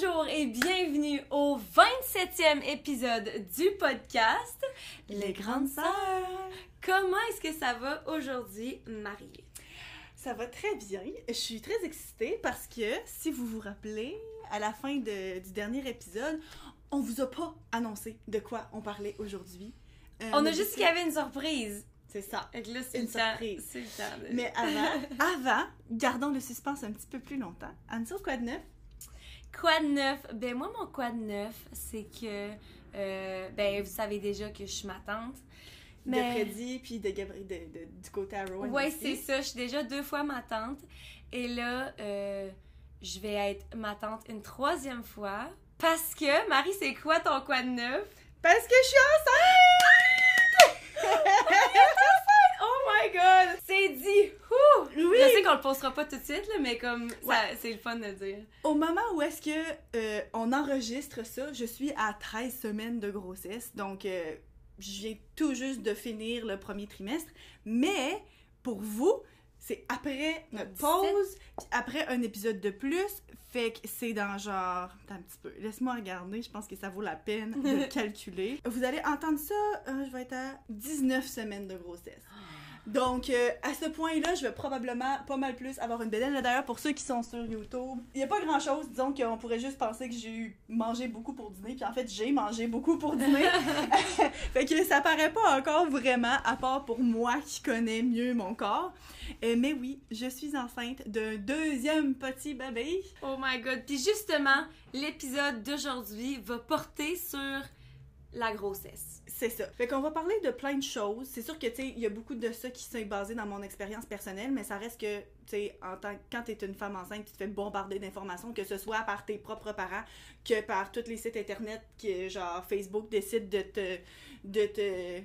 Rebonjour et bienvenue au 27e épisode du podcast Les Grandes Sœurs. Comment est-ce que ça va aujourd'hui, Marie? Ça va très bien. Je suis très excitée parce que, si vous vous rappelez, à la fin de- du dernier épisode, on vous a pas annoncé de quoi on parlait aujourd'hui. Euh, On a juste qu'il y avait une surprise. C'est ça. Là, c'est Une le surprise. C'est le temps. de- Mais avant, avant, gardons le suspense un petit peu plus longtemps. Anne-Sophie, quoi de neuf? Quoi de neuf? Ben moi, mon quoi de neuf, c'est que, euh, ben vous savez déjà que je suis ma tante. De Freddy, puis de Gabriel, de, de- du côté à Rowan. Ouais, c'est ça. Je suis déjà deux fois ma tante. Et là, euh, je vais être ma tante une troisième fois. Parce que, Marie, c'est quoi ton quoi de neuf? Parce que je suis Oh my god! C'est dit! Ouh! Oui! Je sais qu'on le postera pas tout de suite, là, mais comme, ça, Ouais. c'est le fun de dire. Au moment où est-ce que euh, on enregistre ça, je suis à 13 semaines de grossesse. Donc, euh, je viens tout juste de finir le premier trimestre. Mais, pour vous, c'est après notre 17. pause, puis après un épisode de plus. Fait que c'est dans genre... Attends un petit peu. Laisse-moi regarder. Je pense que ça vaut la peine de calculer. Vous allez entendre ça, euh, je vais être à 19 semaines de grossesse. Donc, euh, à ce point-là, je vais probablement pas mal plus avoir une bédaine. D'ailleurs, pour ceux qui sont sur YouTube, il n'y a pas grand-chose. Disons qu'on pourrait juste penser que j'ai mangé beaucoup pour dîner. Puis en fait, j'ai mangé beaucoup pour dîner. fait que ça paraît pas encore vraiment, à part pour moi qui connais mieux mon corps. Euh, mais oui, je suis enceinte d'un deuxième petit bébé. Oh my god. Puis justement, l'épisode d'aujourd'hui va porter sur la grossesse. C'est ça. Fait qu'on va parler de plein de choses. C'est sûr que, tu sais, il y a beaucoup de ça qui sont basés dans mon expérience personnelle, mais ça reste que, tu sais, en tant quand t'es une femme enceinte, tu te fais bombarder d'informations, que ce soit par tes propres parents, que par tous les sites internet, que, genre, Facebook décide de te, de te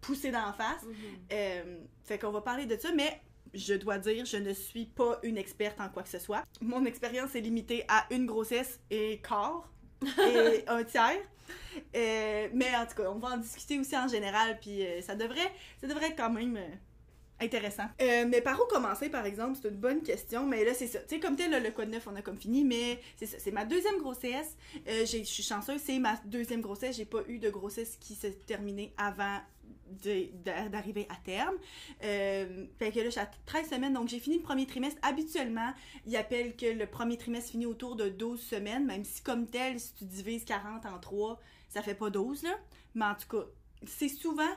pousser d'en face. Euh, fait qu'on va parler de ça, mais je dois dire, je ne suis pas une experte en quoi que ce soit. Mon expérience est limitée à une grossesse et quart et un tiers. Euh, mais en tout cas, on va en discuter aussi en général, puis euh, ça devrait, ça devrait être quand même euh, intéressant. Mais par où commencer, par exemple, c'est une bonne question. Mais là, c'est ça. Tu sais, comme tel, le code 9, on a comme fini, mais c'est ça. C'est ma deuxième grossesse. Je suis chanceuse, c'est ma deuxième grossesse. J'ai pas eu de grossesse qui s'est terminée avant d'arriver à terme. Euh, fait que là, je suis à 13 semaines, donc j'ai fini le premier trimestre. Habituellement, ils appellent que le premier trimestre finit autour de 12 semaines, même si comme tel, si tu divises 40 en 3, ça fait pas 12, là. Mais en tout cas, c'est souvent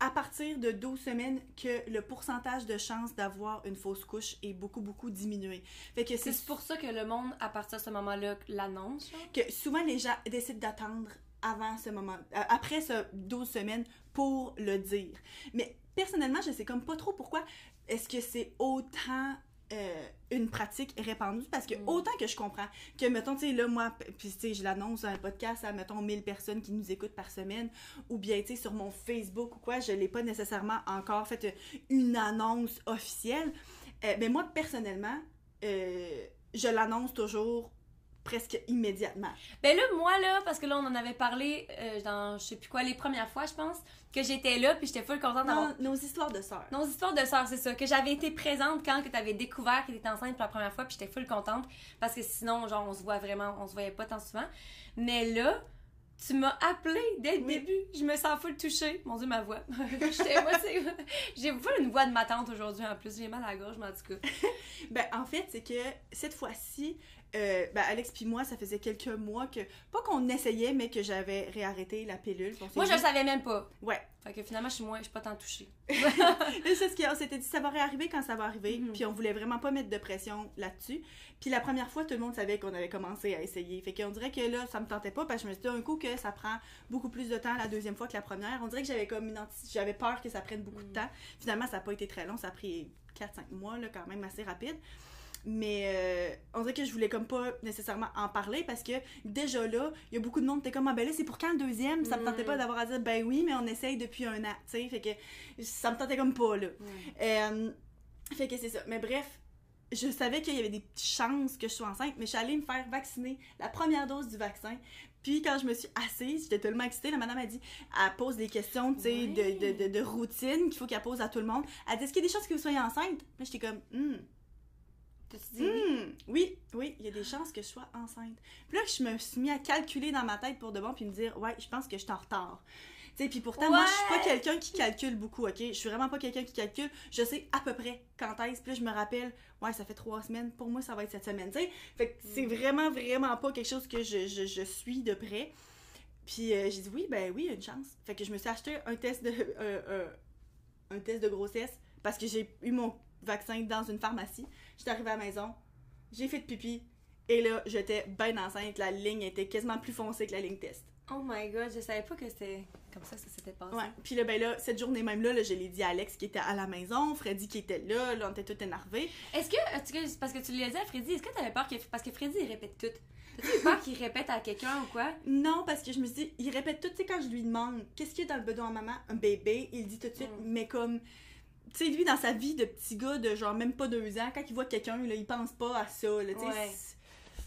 à partir de 12 semaines que le pourcentage de chances d'avoir une fausse couche est beaucoup, beaucoup diminué. Fait que c'est pour ça que le monde, à partir de ce moment-là, l'annonce. que souvent les gens décident d'attendre avant ce moment, euh, après ce 12 semaines pour le dire. Mais personnellement, je sais comme pas trop pourquoi est-ce que c'est autant euh, une pratique répandue parce que Mm. autant que je comprends que mettons tu sais là moi puis tu sais je l'annonce à un podcast à mettons 1000 personnes qui nous écoutent par semaine ou bien tu sais sur mon Facebook ou quoi je l'ai pas nécessairement encore fait euh, une annonce officielle Euh, mais moi personnellement euh, je l'annonce toujours presque immédiatement Ben là, moi, là, parce que là, on en avait parlé euh, dans, je sais plus quoi, les premières fois, je pense, que j'étais là, puis j'étais full contente d'avoir nos histoires de sœurs. Nos histoires de sœurs, c'est ça. Que j'avais été présente quand que t'avais découvert que t'étais enceinte pour la première fois, puis j'étais full contente. Parce que sinon, genre, on se voit vraiment, on se voyait pas tant souvent. Mais là, tu m'as appelé dès le Oui. début. Je me sens full touchée. Mon dieu, ma voix. J'ai full une voix de ma tante aujourd'hui en plus. J'ai mal à la gorge, mais en tout cas. Ben, en fait, c'est que cette fois-ci, euh, ben, Alex puis moi, ça faisait quelques mois que, pas qu'on essayait, mais que j'avais réarrêté la pilule. Moi, je le savais même pas. Ouais. Fait que finalement, je suis moins, je suis pas tant touchée. C'est ce qu'on s'était dit, ça va réarriver quand ça va arriver. Mhm. Puis on voulait vraiment pas mettre de pression là-dessus. Puis la première fois, tout le monde savait qu'on avait commencé à essayer. Fait qu'on dirait que là, ça me tentait pas parce que je me suis dit d'un coup que ça prend beaucoup plus de temps la deuxième fois que la première. On dirait que j'avais comme une j'avais peur que ça prenne beaucoup de Mhm. temps. Finalement, ça n'a pas été très long, ça a pris 4-5 mois, là, quand même assez rapide. Mais euh, on dirait que je voulais comme pas nécessairement en parler parce que déjà là, il y a beaucoup de monde qui était comme, ah ben là, c'est pour quand le deuxième? Ça me tentait pas Mm. d'avoir à dire, ben oui, mais on essaye depuis un an, tu sais, fait que ça me tentait comme pas, là. Euh, fait que c'est ça. Mais bref, je savais qu'il y avait des petites chances que je sois enceinte, mais je suis allée me faire vacciner la première dose du vaccin. Puis quand je me suis assise, j'étais tellement excitée, la madame a dit, elle pose des questions, tu sais, Ouais. de, de, de, de routine qu'il faut qu'elle pose à tout le monde. Elle dit, est-ce qu'il y a des chances que vous soyez enceinte? Là, j'étais comme, hmm, T'as-tu dit oui? hmm, oui, oui, il y a des chances que je sois enceinte. Puis là, je me suis mis à calculer dans ma tête pour de bon, puis me dire, ouais, je pense que je suis en retard. Tu puis pourtant, moi, je suis pas quelqu'un qui calcule beaucoup, ok? Je suis vraiment pas quelqu'un qui calcule. Je sais à peu près quand est-ce. Puis là, je me rappelle, ouais, ça fait trois semaines. Pour moi, ça va être cette semaine, tu sais. Fait que c'est Mm. vraiment, vraiment pas quelque chose que je, je, je suis de près. Puis euh, j'ai dit, oui, ben oui, il y a une chance. Fait que je me suis acheté un test de, euh, euh, un test de grossesse parce que j'ai eu mon vaccin dans une pharmacie. J'étais arrivée à la maison, j'ai fait de pipi. Et là, j'étais bien enceinte. La ligne était quasiment plus foncée que la ligne test. Oh my god, je savais pas que c'était comme ça que ça s'était passé. Ouais. Puis là, ben là, cette journée même là, là, je l'ai dit à Alex qui était à la maison, Freddy qui était là, là, on était tous énervés. Est-ce que, parce que tu l'as dit à Freddy, est-ce que t'avais peur que. Parce que Freddy, il répète tout. T'as-tu eu peur qu'il répète à quelqu'un ou quoi? Non, parce que je me suis dit, il répète tout, tu sais, quand je lui demande qu'est-ce qu'il y a dans le bedon à maman, un bébé, il dit tout de suite, Mm. mais comme. Tu sais, lui, dans sa vie de petit gars de genre même pas deux ans, quand il voit quelqu'un, il pense pas à ça, là, tu sais. Ouais.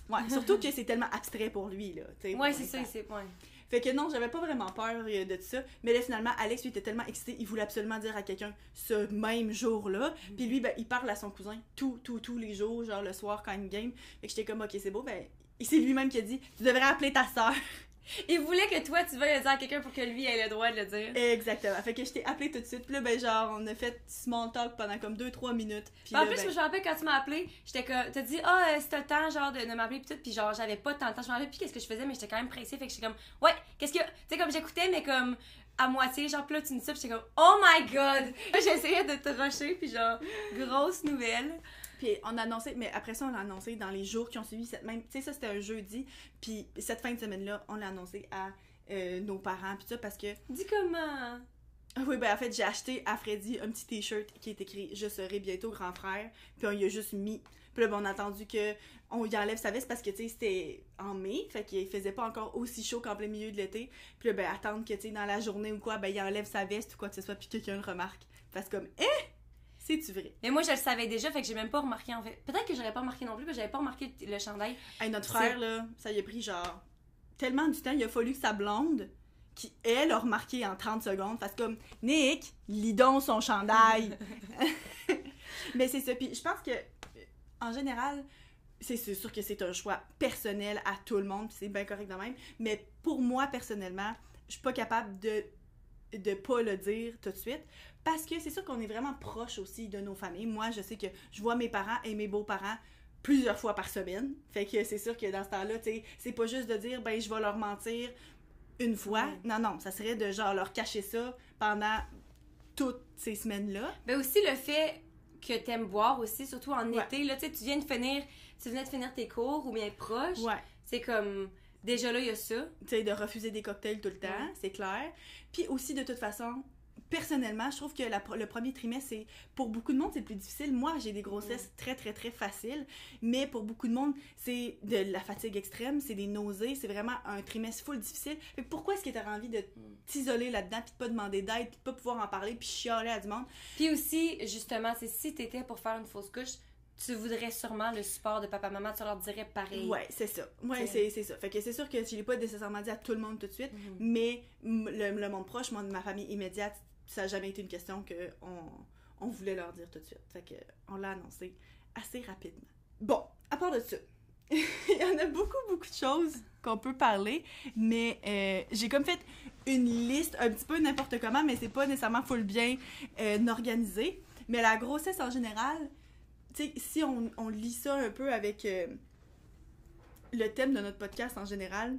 Ouais, surtout que c'est tellement abstrait pour lui, là. tu sais, Ouais, c'est ça, c'est. Ouais. Fait que non, j'avais pas vraiment peur euh, de ça. Mais là, finalement, Alex, lui, était tellement excité, il voulait absolument dire à quelqu'un ce même jour-là. Mm. Puis lui, ben, il parle à son cousin tous, tous, tous les jours, genre le soir quand il game. Fait que j'étais comme, ok, c'est beau, ben. C'est lui-même qui a dit, tu devrais appeler ta soeur. Il voulait que toi, tu veuilles le dire à quelqu'un pour que lui ait le droit de le dire. Exactement. Fait que je t'ai appelé tout de suite. Puis là, ben, genre, on a fait small talk pendant comme 2-3 minutes. Puis en là, plus, ben, je me rappelle quand tu m'as appelé, j'étais comme, t'as dit, ah, euh, c'était le temps, genre, de, de m'appeler, pis tout, pis genre, j'avais pas tant de temps. Je me rappelle plus qu'est-ce que je faisais, mais j'étais quand même pressée, fait que j'étais comme, ouais, qu'est-ce que. Tu sais, comme j'écoutais, mais comme à moitié, genre, pis là, tu me dis ça, j'étais comme, oh my god! J'essayais de te rusher, pis genre, grosse nouvelle. Puis on a annoncé, mais après ça, on l'a annoncé dans les jours qui ont suivi cette même. Tu sais, ça c'était un jeudi. Puis cette fin de semaine-là, on l'a annoncé à euh, nos parents, puis ça, parce que. Dis comment? Ah Oui, ben en fait, j'ai acheté à Freddy un petit t-shirt qui est écrit Je serai bientôt grand frère. Puis on y a juste mis. Puis là, ben, on a attendu que on y enlève sa veste parce que, tu sais, c'était en mai. Fait qu'il faisait pas encore aussi chaud qu'en plein milieu de l'été. Puis là, ben, attendre que, tu sais, dans la journée ou quoi, ben, il enlève sa veste ou quoi que ce soit, puis quelqu'un le remarque. Parce comme, eh! C'est-tu vrai? Mais moi, je le savais déjà, fait que j'ai même pas remarqué, en fait. Peut-être que j'aurais pas remarqué non plus, que j'avais pas remarqué le chandail. Hey, notre frère, là, ça y a pris genre tellement du temps, il a fallu que sa blonde, qui elle a remarqué en 30 secondes, fasse comme Nick, lis donc son chandail. Mais c'est ça. Puis je pense que, en général, c'est sûr que c'est un choix personnel à tout le monde, puis c'est bien correct de même. Mais pour moi, personnellement, je suis pas capable de de pas le dire tout de suite parce que c'est sûr qu'on est vraiment proche aussi de nos familles. Moi, je sais que je vois mes parents et mes beaux-parents plusieurs fois par semaine. Fait que c'est sûr que dans ce temps-là, tu sais, c'est pas juste de dire ben je vais leur mentir une fois. Non non, ça serait de genre leur cacher ça pendant toutes ces semaines-là. Mais aussi le fait que t'aimes boire aussi, surtout en Ouais. été, là, tu sais, tu viens de finir, tu venais de finir tes cours ou bien proche. Ouais. C'est comme, déjà là, il y a ça. tu sais, de refuser des cocktails tout le temps, Ouais. c'est clair. Puis aussi, de toute façon, personnellement, je trouve que la- le premier trimestre, c'est pour beaucoup de monde, c'est le plus difficile. Moi, j'ai des grossesses très, très, très faciles, mais pour beaucoup de monde, c'est de la fatigue extrême, c'est des nausées, c'est vraiment un trimestre full difficile. Fait pourquoi est-ce que tu as envie de t'isoler là-dedans, puis de pas demander d'aide, puis de pas pouvoir en parler, puis chialer à du monde? Puis aussi, justement, c'est si t'étais pour faire une fausse couche, tu voudrais sûrement le support de papa-maman, tu leur dirais pareil. Ouais, c'est ça. Ouais, C'est- ça. Fait que c'est sûr que je l'ai pas nécessairement dit à tout le monde tout de suite, Mhm. Mais le, le monde proche, ma famille immédiate, ça n'a jamais été une question que on, voulait leur dire tout de suite. Fait que on l'a annoncé assez rapidement. Bon, à part de ça, il y en a beaucoup, beaucoup de choses qu'on peut parler, mais euh, j'ai comme fait une liste un petit peu n'importe comment, mais c'est pas nécessairement full bien euh, organisé. Mais la grossesse en général, sais, si on, on lit ça un peu avec euh, le thème de notre podcast en général,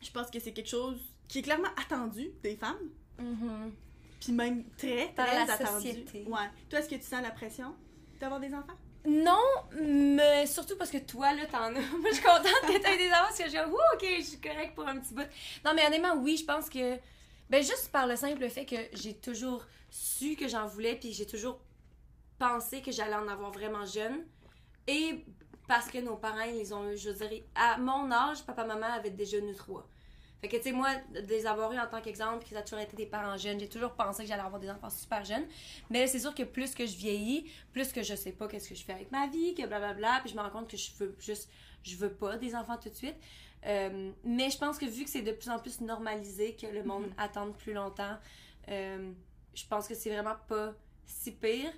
je pense que c'est quelque chose qui est clairement attendu des femmes, Mhm. puis même très, Par très la attendu. société. Ouais. Toi, est-ce que tu sens la pression d'avoir des enfants? Non, mais surtout parce que toi, là, t'en as. Moi, je suis contente que t'aies des enfants parce que je suis comme, ok, je suis correcte pour un petit bout. Non, mais honnêtement, oui, je pense que. Ben, juste par le simple fait que j'ai toujours su que j'en voulais, puis j'ai toujours pensé que j'allais en avoir vraiment jeune. Et parce que nos parents, ils les ont eu, je dirais, à mon âge, papa-maman avaient déjà nous trois. Fait que, tu sais, moi, de les avoir eu en tant qu'exemple, que ça a toujours été des parents jeunes, j'ai toujours pensé que j'allais avoir des enfants super jeunes. Mais c'est sûr que plus que je vieillis, plus que je sais pas qu'est-ce que je fais avec ma vie, que blablabla, puis je me rends compte que je veux juste, je veux pas des enfants tout de suite. Euh, mais je pense que vu que c'est de plus en plus normalisé, que le monde Mhm. attende plus longtemps, euh, je pense que c'est vraiment pas si pire.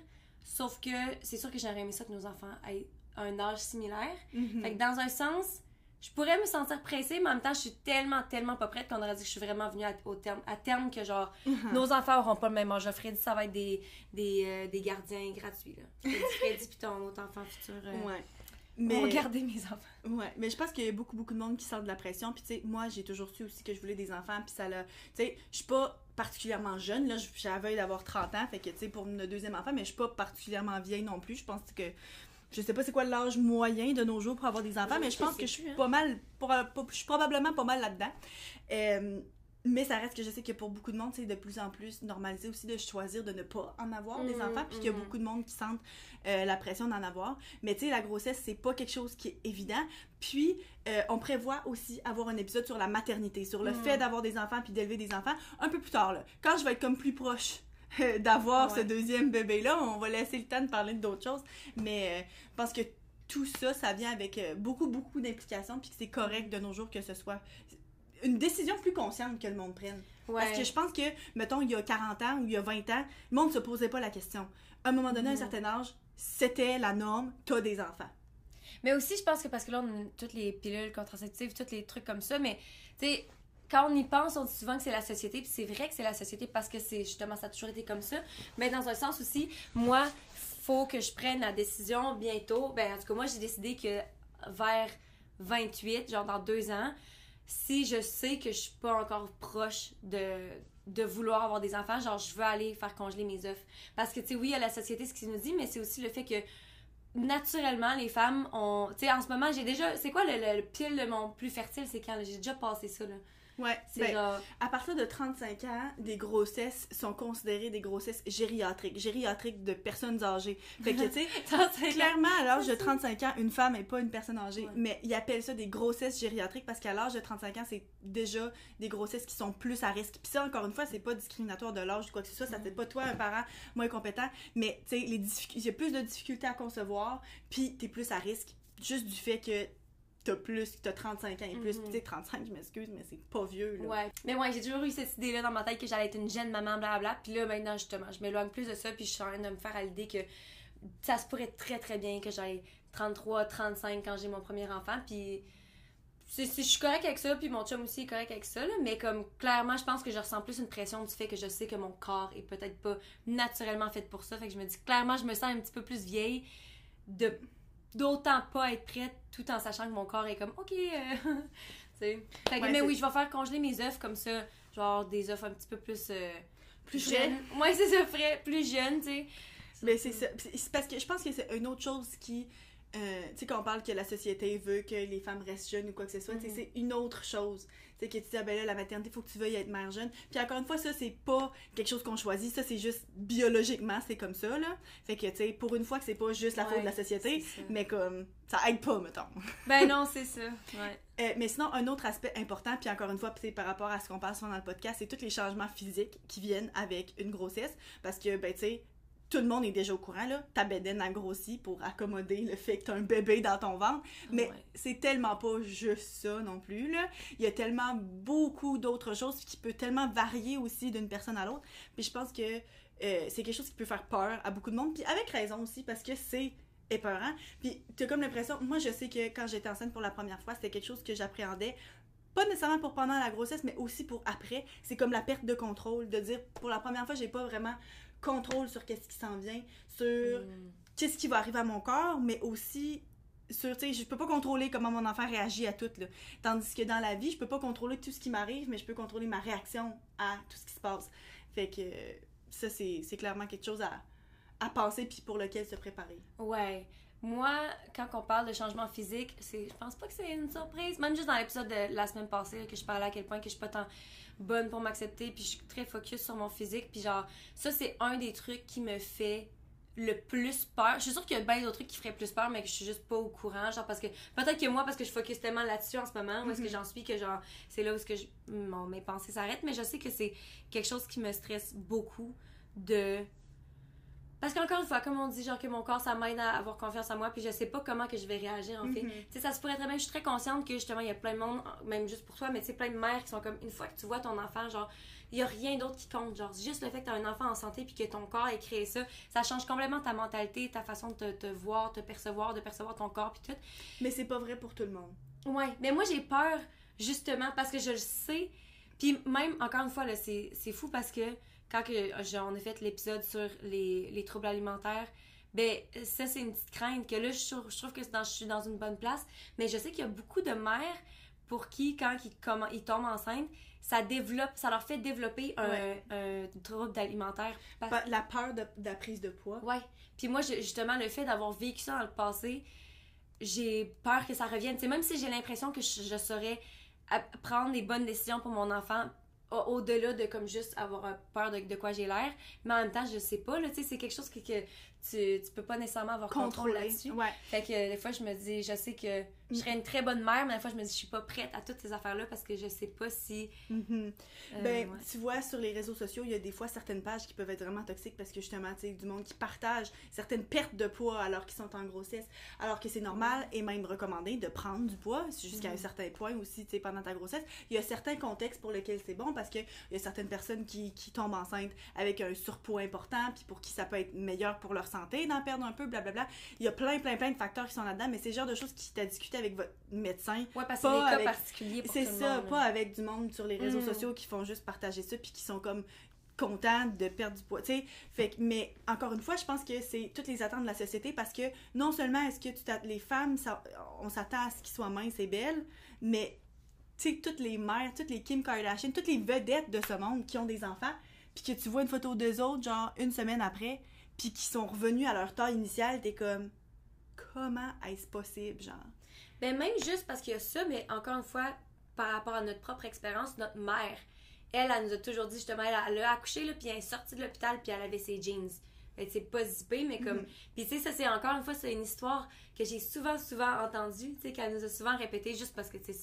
Sauf que c'est sûr que j'aurais aimé ça que nos enfants aient un âge similaire. Mhm. Fait que dans un sens, je pourrais me sentir pressée, mais en même temps, je suis tellement, tellement pas prête qu'on aurait dit que je suis vraiment venue à, au terme, à terme que genre, Mhm. nos enfants auront pas le même âge. Freddy, ça va être des, des, euh, des gardiens gratuits. Là. Freddy, Freddy puis ton autre enfant futur. euh, Ouais. Vont garder mes enfants. Ouais, mais je pense qu'il y a beaucoup, beaucoup de monde qui sent de la pression. Puis, tu sais, moi, j'ai toujours su aussi que je voulais des enfants. Puis, ça l'a. Tu sais, je suis pas particulièrement jeune. Là, j'avais d'avoir 30 ans. Fait que, tu sais, pour mon deuxième enfant, mais je suis pas particulièrement vieille non plus. Je pense que. Je sais pas c'est quoi l'âge moyen de nos jours pour avoir des enfants, mais je pense que je suis hein. pas mal. pour- pour- je suis probablement pas mal là-dedans. Euh, mais ça reste que je sais que pour beaucoup de monde, c'est de plus en plus normalisé aussi de choisir de ne pas en avoir des Mhm, enfants, puis qu'il y a mhm. beaucoup de monde qui sentent euh, la pression d'en avoir. Mais tu sais, la grossesse, c'est pas quelque chose qui est évident. Puis, euh, on prévoit aussi avoir un épisode sur la maternité, sur le fait d'avoir des enfants puis d'élever des enfants un peu plus tard, là. Quand je vais être comme plus proche euh, d'avoir ce deuxième bébé-là, on va laisser le temps de parler d'autres choses. Mais euh, pense que tout ça, ça vient avec beaucoup, beaucoup d'implications, puis que c'est correct de nos jours que ce soit une décision plus consciente que le monde prenne. Ouais. Parce que je pense que, mettons, il y a 40 ans ou il y a 20 ans, le monde ne se posait pas la question. À un moment donné, à un Mhm. certain âge, c'était la norme, t'as des enfants. Mais aussi, je pense que parce que là, on a toutes les pilules contraceptives, tous les trucs comme ça, mais tu sais, quand on y pense, on dit souvent que c'est la société, puis c'est vrai que c'est la société parce que c'est justement, ça a toujours été comme ça. Mais dans un sens aussi, moi, faut que je prenne la décision bientôt. Ben, en tout cas, moi, j'ai décidé que vers 28, genre dans deux ans, si je sais que je suis pas encore proche de vouloir avoir des enfants, genre je veux aller faire congeler mes œufs. Parce que tu sais oui, a la société ce qu'il nous dit, mais c'est aussi le fait que naturellement les femmes ont tu sais en ce moment, j'ai déjà c'est quoi le, le, le pile de mon plus fertile, c'est quand j'ai déjà passé ça là? Ouais, C'est ben, genre à partir de 35 ans, des grossesses sont considérées des grossesses gériatriques, gériatriques de personnes âgées. Fait que, tu sais, clairement à l'âge de c'est- 35 ans, une femme n'est pas une personne âgée, Ouais. mais ils appellent ça des grossesses gériatriques parce qu'à l'âge de 35 ans, c'est déjà des grossesses qui sont plus à risque. Puis ça, encore une fois, c'est pas discriminatoire de l'âge ou quoi que ce soit, ça fait pas toi un parent moins compétent, mais tu sais, il y a plus de difficultés à concevoir, puis t'es plus à risque juste du fait que t'as plus, t'as 35 ans et plus, Mhm. puis tu sais, 35, je m'excuse, mais c'est pas vieux, là. Ouais. Mais ouais, j'ai toujours eu cette idée-là dans ma tête que j'allais être une jeune maman, blablabla. Puis là, maintenant, justement, je m'éloigne plus de ça. Puis je suis en train de me faire à l'idée que ça se pourrait très, très bien que j'aille 33, 35 quand j'ai mon premier enfant. Puis c'est- c'est- je suis correcte avec ça. Puis mon chum aussi est correct avec ça. là. Mais comme, clairement, je pense que je ressens plus une pression du fait que je sais que mon corps est peut-être pas naturellement fait pour ça. Fait que je me dis, clairement, je me sens un petit peu plus vieille de d'autant pas être prête tout en sachant que mon corps est comme, OK. euh, tu sais. Fait que, Ouais, mais oui, je vais faire congeler mes œufs comme ça, genre des œufs un petit peu plus. euh, Plus jeunes. Ouais, c'est ça, frais, plus jeunes, tu sais. Mais c'est ça. C'est parce que je pense que c'est une autre chose qui. euh, tu sais, quand on parle que la société veut que les femmes restent jeunes ou quoi que ce soit, tu sais, Mhm. c'est une autre chose. C'est que tu dis, ah ben là, la maternité, faut que tu veuilles être mère jeune. Puis encore une fois, ça, c'est pas quelque chose qu'on choisit. Ça, c'est juste biologiquement, c'est comme ça, là. Fait que, tu sais, pour une fois que c'est pas juste la faute de la société, mais comme, ça aide pas, mettons. Ben non, c'est ça. Ouais. Euh, mais sinon, un autre aspect important, puis encore une fois, c'est par rapport à ce qu'on parle souvent dans le podcast, c'est tous les changements physiques qui viennent avec une grossesse. Parce que, ben, tu sais, tout le monde est déjà au courant, là. Ta bédaine a grossi pour accommoder le fait que t'as un bébé dans ton ventre. Mais Ouais. c'est tellement pas juste ça non plus, là. Il y a tellement beaucoup d'autres choses qui peut tellement varier aussi d'une personne à l'autre. Puis je pense que euh, c'est quelque chose qui peut faire peur à beaucoup de monde. Puis avec raison aussi, parce que c'est épeurant. Puis t'as comme l'impression... Moi, je sais que quand j'étais enceinte pour la première fois, c'était quelque chose que j'appréhendais. Pas nécessairement pour pendant la grossesse, mais aussi pour après. C'est comme la perte de contrôle. De dire, pour la première fois, j'ai pas vraiment contrôle sur qu'est-ce qui s'en vient. Sur Mm. qu'est-ce qui va arriver à mon corps, mais aussi sur, tu sais, je peux pas contrôler comment mon enfant réagit à tout, là. Tandis que dans la vie, je peux pas contrôler tout ce qui m'arrive, mais je peux contrôler ma réaction à tout ce qui se passe. Fait que ça, c'est c'est clairement quelque chose à, à penser puis pour lequel se préparer. Ouais. Moi, quand on parle de changement physique, c'est, je pense pas que c'est une surprise. Même juste dans l'épisode de la semaine passée, que je parlais à quel point que je suis pas tant bonne pour m'accepter, puis je suis très focus sur mon physique, puis genre, ça c'est un des trucs qui me fait le plus peur. Je suis sûre qu'il y a bien d'autres trucs qui feraient plus peur, mais que je suis juste pas au courant. Genre, parce que peut-être que moi, parce que je focus tellement là-dessus en ce moment, où est-ce que Mhm. j'en suis, que genre, c'est là où est-ce que je- mes pensées s'arrêtent. Mais je sais que c'est quelque chose qui me stresse beaucoup de. Parce qu'encore une fois, comme on dit, genre que mon corps, ça m'aide à avoir confiance en moi, puis je sais pas comment que je vais réagir en fait. Mhm. Tu sais, ça se pourrait très bien. Je suis très consciente que justement, il y a plein de monde, même juste pour toi, mais tu sais, plein de mères qui sont comme, une fois que tu vois ton enfant, genre, il y a rien d'autre qui compte. Genre, juste le fait que tu as un enfant en santé puis que ton corps ait créé ça, ça change complètement ta mentalité, ta façon de te, te voir, te percevoir, de percevoir ton corps puis tout. Mais c'est pas vrai pour tout le monde. Ouais, mais moi j'ai peur justement parce que je le sais. Puis même, encore une fois, là, c'est, c'est fou parce que quand que, on a fait l'épisode sur les, les troubles alimentaires, ben ça c'est une petite crainte que là je, trouve- je trouve que dans- je suis dans une bonne place. Mais je sais qu'il y a beaucoup de mères pour qui, quand ils, comment, ils tombent enceintes, ça développe, ça leur fait développer un, Ouais. un trouble alimentaire. Parce- La peur de, de la prise de poids. Ouais. Puis moi, justement, le fait d'avoir vécu ça dans le passé, j'ai peur que ça revienne. C'est même si j'ai l'impression que je, je saurais prendre les bonnes décisions pour mon enfant, au-delà de comme juste avoir peur de, de quoi j'ai l'air, mais en même temps, je sais pas, là, tu sais, c'est quelque chose que, que tu, tu peux pas nécessairement avoir contrôle là-dessus. Ouais. Fait que euh, des fois, je me dis, je sais que je serais une très bonne mère, mais des fois, je me dis, je suis pas prête à toutes ces affaires-là parce que je sais pas si. Euh, Ben, ouais. tu vois, sur les réseaux sociaux, il y a des fois certaines pages qui peuvent être vraiment toxiques parce que justement, tu sais, du monde qui partage certaines pertes de poids alors qu'ils sont en grossesse, alors que c'est normal et même recommandé de prendre du poids jusqu'à un Mhm. certain point aussi, tu sais, pendant ta grossesse. Il y a certains contextes pour lesquels c'est bon parce que il y a certaines personnes qui, qui tombent enceintes avec un surpoids important puis pour qui ça peut être meilleur pour leur santé d'en perdre un peu, blablabla. Il y a plein, plein, plein de facteurs qui sont là-dedans, mais c'est le genre de choses qui t'a discuté avec votre médecin Ouais, parce que c'est des cas avec- particuliers pour c'est ça, monde, pas avec du monde sur les réseaux Mm. sociaux qui font juste partager ça puis qui sont comme contents de perdre du poids, tu sais. Fait que, mais encore une fois, je pense que c'est toutes les attentes de la société parce que non seulement est-ce que tu les femmes, ça- on s'attend à ce qu'ils soient minces et belles, mais tu sais, toutes les mères, toutes les Kim Kardashian, toutes les vedettes de ce monde qui ont des enfants, puis que tu vois une photo d'eux autres, genre une semaine après, puis qui sont revenus à leur taille initiale, t'es comme, comment est-ce possible, genre? Ben même juste parce qu'il y a ça, mais encore une fois, par rapport à notre propre expérience, notre mère, elle, elle nous a toujours dit justement, elle, a- elle a accouché, là, puis elle est sortie de l'hôpital, puis elle avait ses jeans. Que c'est pas zippé, mais comme. Mhm. Puis tu sais, ça, c'est encore une fois, c'est une histoire que j'ai souvent, souvent entendue, tu sais, qu'elle nous a souvent répété juste parce que, tu sais,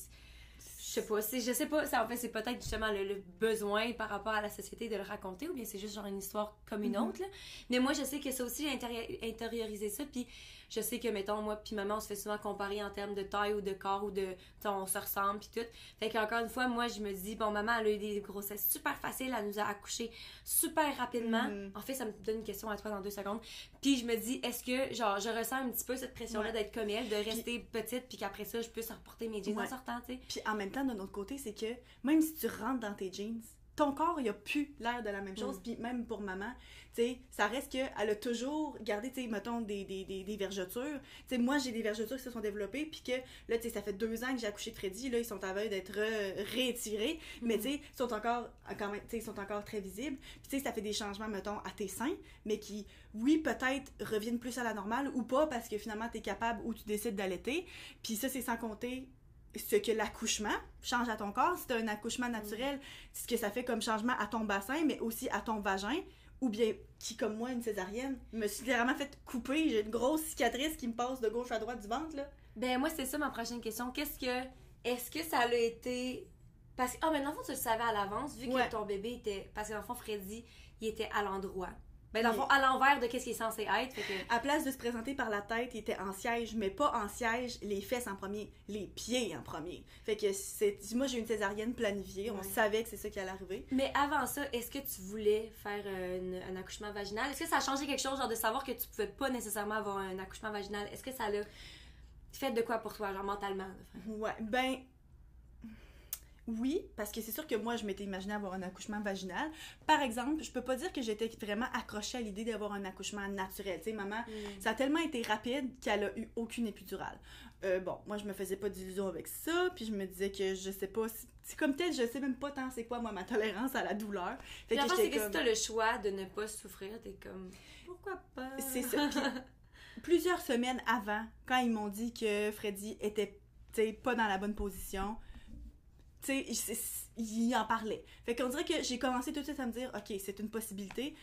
je sais pas, je sais pas, ça en fait, c'est peut-être justement le, le besoin par rapport à la société de le raconter, ou bien c'est juste genre une histoire comme une Mhm. autre, là. Mais moi, je sais que ça aussi, j'ai intériorisé ça, puis je sais que, mettons, moi puis maman, on se fait souvent comparer en termes de taille ou de corps ou de, on se ressemble puis tout. Fait qu'encore une fois, moi, je me dis, bon, maman, elle a eu des grossesses super faciles, elle nous a accouché super rapidement. Mhm. En fait, ça me donne une question à toi dans deux secondes. Puis je me dis, est-ce que, genre, je ressens un petit peu cette pression-là Ouais. d'être comme elle, de rester petite, puis qu'après ça, je puisse reporter mes jeans Ouais. en sortant, tu sais? Puis en même temps, d'un autre côté, c'est que même si tu rentres dans tes jeans, ton corps, il a plus l'air de la même chose. Mm. Puis même pour maman, sais, ça reste qu'elle a toujours gardé, tu sais, mettons, des, des, des, des vergetures. Tu sais, moi, j'ai des vergetures qui se sont développées, puis que là, tu sais, ça fait deux ans que j'ai accouché de Freddy, là, ils sont à veille d'être euh, réétirés, mais Mm. tu sais, ils sont encore, quand même, ils sont encore très visibles. Puis tu sais, ça fait des changements, mettons, à tes seins, mais qui, oui, peut-être reviennent plus à la normale ou pas, parce que finalement, tu es capable ou tu décides d'allaiter. Puis ça, c'est sans compter ce que l'accouchement change à ton corps. Si tu un accouchement naturel, ce que ça fait comme changement à ton bassin, mais aussi à ton vagin, ou bien qui, comme moi, une césarienne, me suis littéralement fait couper. J'ai une grosse cicatrice qui me passe de gauche à droite du ventre, là. Ben, moi, c'est ça ma prochaine question. Qu'est-ce que. Est-ce que ça a été. Parce que. Ah, mais dans le fond, tu le savais à l'avance, vu Ouais. que ton bébé était. Parce que dans le fond, Freddy, il était à l'endroit. Ben, dans le fond, à l'envers de qu'est-ce qu'il est censé être. Fait que. À place de se présenter par la tête, il était en siège, mais pas en siège les fesses en premier, les pieds en premier. Fait que c'est. Moi, j'ai une césarienne planifiée, on Ouais. savait que c'est ça qui allait arriver. Mais avant ça, est-ce que tu voulais faire euh, une- un accouchement vaginal? Est-ce que ça a changé quelque chose, genre de savoir que tu pouvais pas nécessairement avoir un accouchement vaginal? Est-ce que ça l'a fait de quoi pour toi, genre mentalement? de faire? Ouais, ben. Oui, parce que c'est sûr que moi, je m'étais imaginé avoir un accouchement vaginal. Par exemple, je peux pas dire que j'étais vraiment accrochée à l'idée d'avoir un accouchement naturel. Tu sais, maman, ça a tellement été rapide qu'elle a eu aucune épidurale. Euh, bon, moi, je me faisais pas d'illusions avec ça, puis je me disais que je sais pas. si- C'est comme tel, je sais même pas tant c'est quoi, moi, ma tolérance à la douleur. Fait que c'est que comme- si t'as le choix de ne pas souffrir, t'es comme. Pourquoi pas? C'est ça. Puis, plusieurs semaines avant, quand ils m'ont dit que Freddy était pas dans la bonne position, tu sais, il- en parlait. Fait qu'on dirait que j'ai commencé tout de suite à me dire, OK, c'est une possibilité.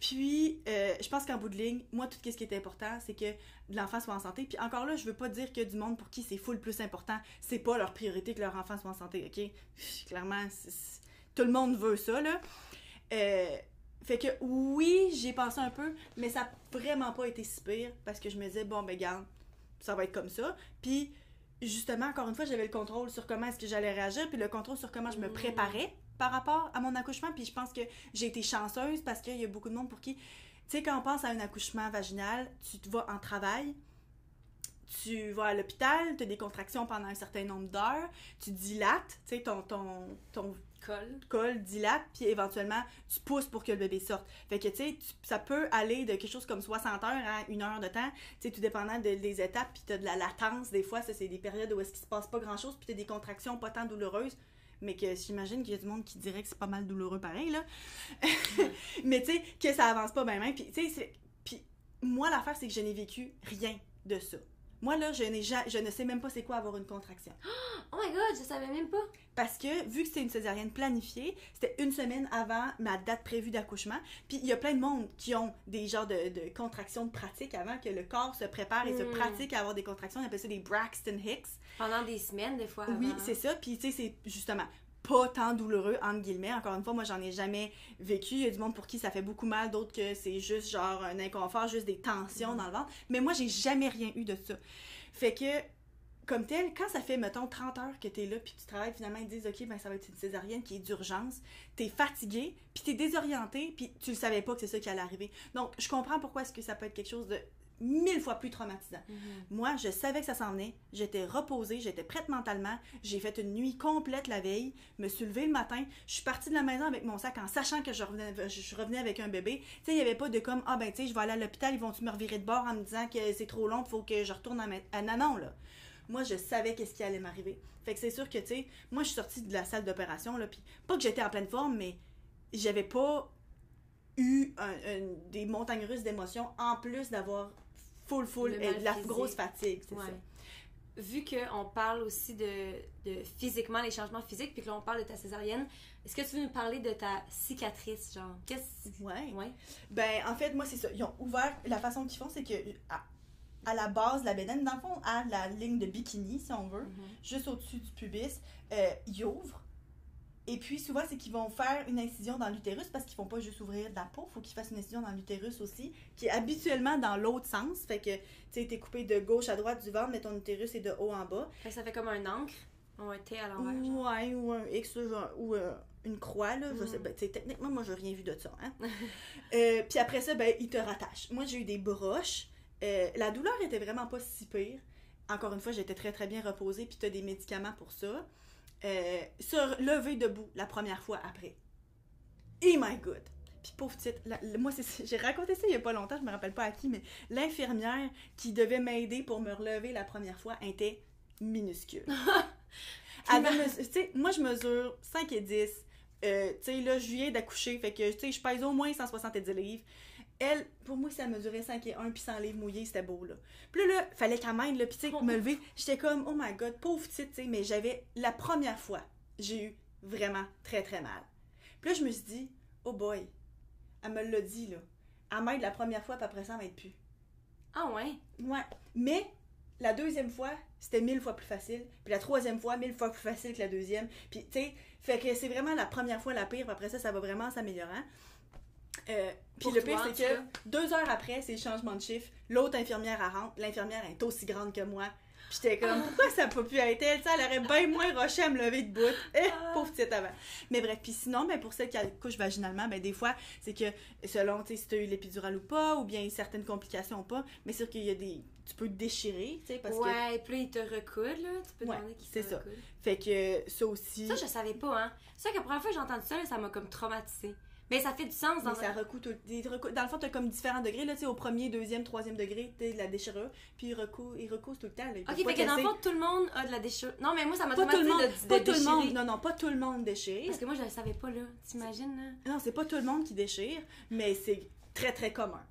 Puis, euh, je pense qu'en bout de ligne, moi, tout ce qui est important, c'est que l'enfant soit en santé. Puis encore là, je veux pas dire que du monde pour qui c'est full plus important, c'est pas leur priorité que leur enfant soit en santé, OK? Clairement, tout le monde veut ça, là. Euh, fait que oui, j'ai pensé un peu, mais ça a vraiment pas été si pire parce que je me disais, bon, ben, garde, ça va être comme ça. Puis, justement, encore une fois, j'avais le contrôle sur comment est-ce que j'allais réagir, puis le contrôle sur comment je me préparais par rapport à mon accouchement. Puis je pense que j'ai été chanceuse parce qu'il y a beaucoup de monde pour qui, tu sais, quand on pense à un accouchement vaginal, tu te vas en travail, tu vas à l'hôpital, tu as des contractions pendant un certain nombre d'heures, tu dilates, tu sais, ton, ton col. col dilate, puis éventuellement, tu pousses pour que le bébé sorte. Fait que, tu sais, ça peut aller de quelque chose comme 60 heures à une heure de temps, tu tout dépendant des étapes, puis tu as de la latence, des fois, c'est des périodes où est-ce qu'il se passe pas grand-chose, puis tu as des contractions pas tant douloureuses, mais que j'imagine qu'il y a du monde qui dirait que c'est pas mal douloureux pareil, là. mais tu sais, que ça avance pas bien, même. Puis, tu sais, puis moi, l'affaire, c'est que je n'ai vécu rien de ça. Moi, là, je, je ne sais même pas c'est quoi avoir une contraction. Oh my god, je savais même pas. Parce que, vu que c'est une césarienne planifiée, c'était une semaine avant ma date prévue d'accouchement. Puis il y a plein de monde qui ont des genres de, contractions de pratique avant que le corps se prépare et se hmm. pratique à avoir des contractions. On appelle ça des Braxton Hicks. Pendant des semaines, des fois. Oui, c'est ça. Puis, tu sais, c'est justement pas tant douloureux, entre guillemets. Encore une fois, moi, j'en ai jamais vécu. Il y a du monde pour qui ça fait beaucoup mal, d'autres que c'est juste genre un inconfort, juste des tensions dans le ventre. Mais moi, j'ai jamais rien eu de ça. Fait que, comme tel, quand ça fait, mettons, 30 heures que t'es là, puis tu travailles, finalement, ils disent, OK, ben ça va être une césarienne qui est d'urgence, t'es fatigué, puis t'es désorienté, puis tu le savais pas que c'est ça qui allait arriver. Donc, je comprends pourquoi est-ce que ça peut être quelque chose de mille fois plus traumatisant. Mhm. Moi, je savais que ça s'en venait. J'étais reposée, j'étais prête mentalement. J'ai fait une nuit complète la veille, me suis levée le matin. Je suis partie de la maison avec mon sac en sachant que je revenais, je revenais avec un bébé. Tu sais, il n'y avait pas de comme, ah ben tu sais, je vais aller à l'hôpital, ils vont-tu me revirer de bord en me disant que c'est trop long, il faut que je retourne à, ma... à Nanon, là. Moi, je savais qu'est-ce qui allait m'arriver. Fait que c'est sûr que, tu sais, moi, je suis sortie de la salle d'opération, là, puis pas que j'étais en pleine forme, mais j'avais pas eu des montagnes russes d'émotions en plus d'avoir full, full, et de la grosse fatigue, c'est ça. Vu qu'on parle aussi de, de, physiquement, les changements physiques, puis que là, on parle de ta césarienne, est-ce que tu veux nous parler de ta cicatrice, genre? Qu'est-ce... Ouais. ouais. Ben, en fait, moi, c'est ça. Ils ont ouvert... La façon qu'ils font, c'est que... À, la base la bédaine, dans le fond, à la ligne de bikini, si on veut, mm-hmm. juste au-dessus du pubis, euh, ils ouvrent et puis souvent, c'est qu'ils vont faire une incision dans l'utérus parce qu'ils font pas juste ouvrir de la peau, il faut qu'ils fassent une incision dans l'utérus aussi, qui est habituellement dans l'autre sens. Fait que, tu sais, t'es coupé de gauche à droite du ventre, mais ton utérus est de haut en bas. ça fait comme un encre, ou un T à l'envers. Ouais, ou un X, ou euh, une croix, là. Je sais, mm. ben, techniquement, moi, j'ai rien vu de ça. Hein? Euh, puis après ça, ben, ils te rattachent. Moi, j'ai eu des broches. Euh, la douleur était vraiment pas si pire. Encore une fois, j'étais très, très bien reposée, puis t'as des médicaments pour ça euh, se lever debout la première fois après. Et my god! Puis pauvre petite, moi j'ai raconté ça il y a pas longtemps, je me rappelle pas à qui, mais l'infirmière qui devait m'aider pour me relever la première fois était minuscule. moi je mesure 5 et 10. Euh, tu sais, là, je viens d'accoucher, fait que, tu sais, je pèse au moins 170 livres. Elle, pour moi, ça mesurait 5 et 1 puis sans livres mouillés, c'était beau, là. Puis là, fallait quand même, là, puis tu sais, me lever, j'étais comme, oh my god, pauvre petite, tu sais, mais j'avais, la première fois, j'ai eu vraiment très, très mal. Puis là, je me suis dit, oh boy, elle me l'a dit, là. Elle m'aide la première fois, puis après ça, elle m'aide plus. Ah ouais? Ouais. Mais, la deuxième fois, c'était mille fois plus facile. Puis la troisième fois, mille fois plus facile que la deuxième. Puis, tu sais, fait que c'est vraiment la première fois la pire, puis après ça, ça va vraiment s'améliorant. Euh, puis le pire, c'est que deux heures après, c'est le changement de chiffre. L'autre infirmière rentre. L'infirmière est aussi grande que moi. Puis j'étais comme, pourquoi ça n'a pas pu être elle? elle aurait bien moins rushé à me lever de bout. Eh, ah. pauvre petite avant. Mais bref, puis sinon, ben, pour celles qui accouchent vaginalement, ben, des fois, c'est que selon si tu as eu l'épidurale ou pas, ou bien certaines complications ou pas, mais c'est sûr qu'il y a des. Tu peux te déchirer, tu sais, parce ouais, que. Ouais, puis ils te recoudent, là. Tu peux demander qu'ils C'est ça. Fait que ça aussi. Ça, je savais pas, hein. C'est ça que la première fois que j'ai entendu ça, ça m'a comme traumatisé. Mais ça fait du sens dans ça recoue tout, Dans le fond, tu as comme différents degrés. Là, au premier, deuxième, troisième degré, tu la déchirure. Puis il recoue, il recoue tout le temps. ok, fait que dans le fond, tout le monde a de la déchirure. Non, mais moi, ça m'a pas tout le monde, de, pas tout le monde. Non, non, pas tout le monde déchire. Parce que moi, je le savais pas, là. T'imagines, là? Non, c'est pas tout le monde qui déchire, mais c'est très, très commun.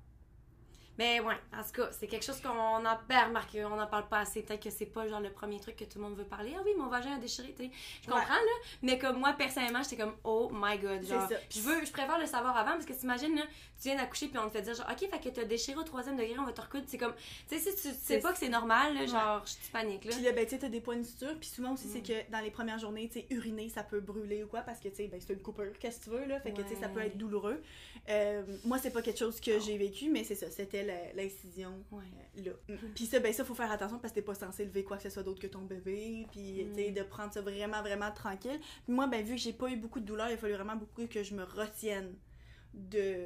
Mais ouais, en tout cas, c'est quelque chose qu'on a ben, remarqué, on n'en parle pas assez. Peut-être que c'est pas genre le premier truc que tout le monde veut parler. Ah oui, mon vagin a déchiré, tu sais. Je comprends, là. Mais comme moi, personnellement, j'étais comme, oh my god. Genre, je veux, je préfère le savoir avant parce que t'imagines, là, tu viens d'accoucher puis on te fait dire, genre, ok, fait que t'as déchiré au troisième degré, on va te recoudre. C'est comme, tu sais, si tu sais pas que c'est normal, là, genre, je panique, là. Puis là, ben, tu sais, t'as des points de suture. Puis souvent aussi, c'est Mm. que dans les premières journées, tu sais, uriner, ça peut brûler ou quoi, parce que, tu sais, ben, c'est une coupure, qu'est-ce que tu veux, là. Fait que, tu sais, ça peut être douloureux. Euh, moi, c'est pas quelque chose que j'ai vécu, mais c'est ça, c'était l'incision Ouais. euh, là. Mm. Puis ça, ben, ça, faut faire attention parce que t'es pas censé lever quoi que ce soit d'autre que ton bébé. Puis, tu sais, Mm. de prendre ça vraiment, vraiment tranquille. Puis moi, ben, vu que j'ai pas eu beaucoup de douleur, il a fallu vraiment beaucoup que je me retienne de,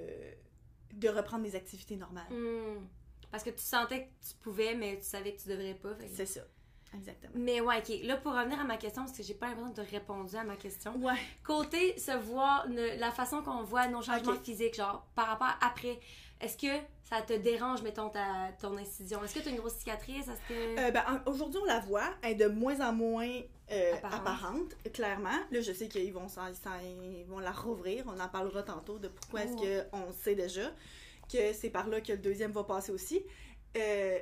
de reprendre mes activités normales. Hmm. Parce que tu sentais que tu pouvais, mais tu savais que tu devrais pas. fait C'est ça. Exactement. Mais ouais, ok. Là, pour revenir à ma question, parce que j'ai pas l'impression de répondu à ma question. Ouais. Côté se voir, ne- la façon qu'on voit nos changements physiques, genre par rapport à après, est-ce que ça te dérange, mettons, ta, ton incision? Est-ce que tu as une grosse cicatrice? Que. Euh, ben, en- aujourd'hui, on la voit. Elle est de moins en moins euh, Apparente. apparente. clairement. Là, je sais qu'ils vont, ils vont la rouvrir. On en parlera tantôt de pourquoi Oh. est-ce qu'on sait déjà que c'est par là que le deuxième va passer aussi. Euh,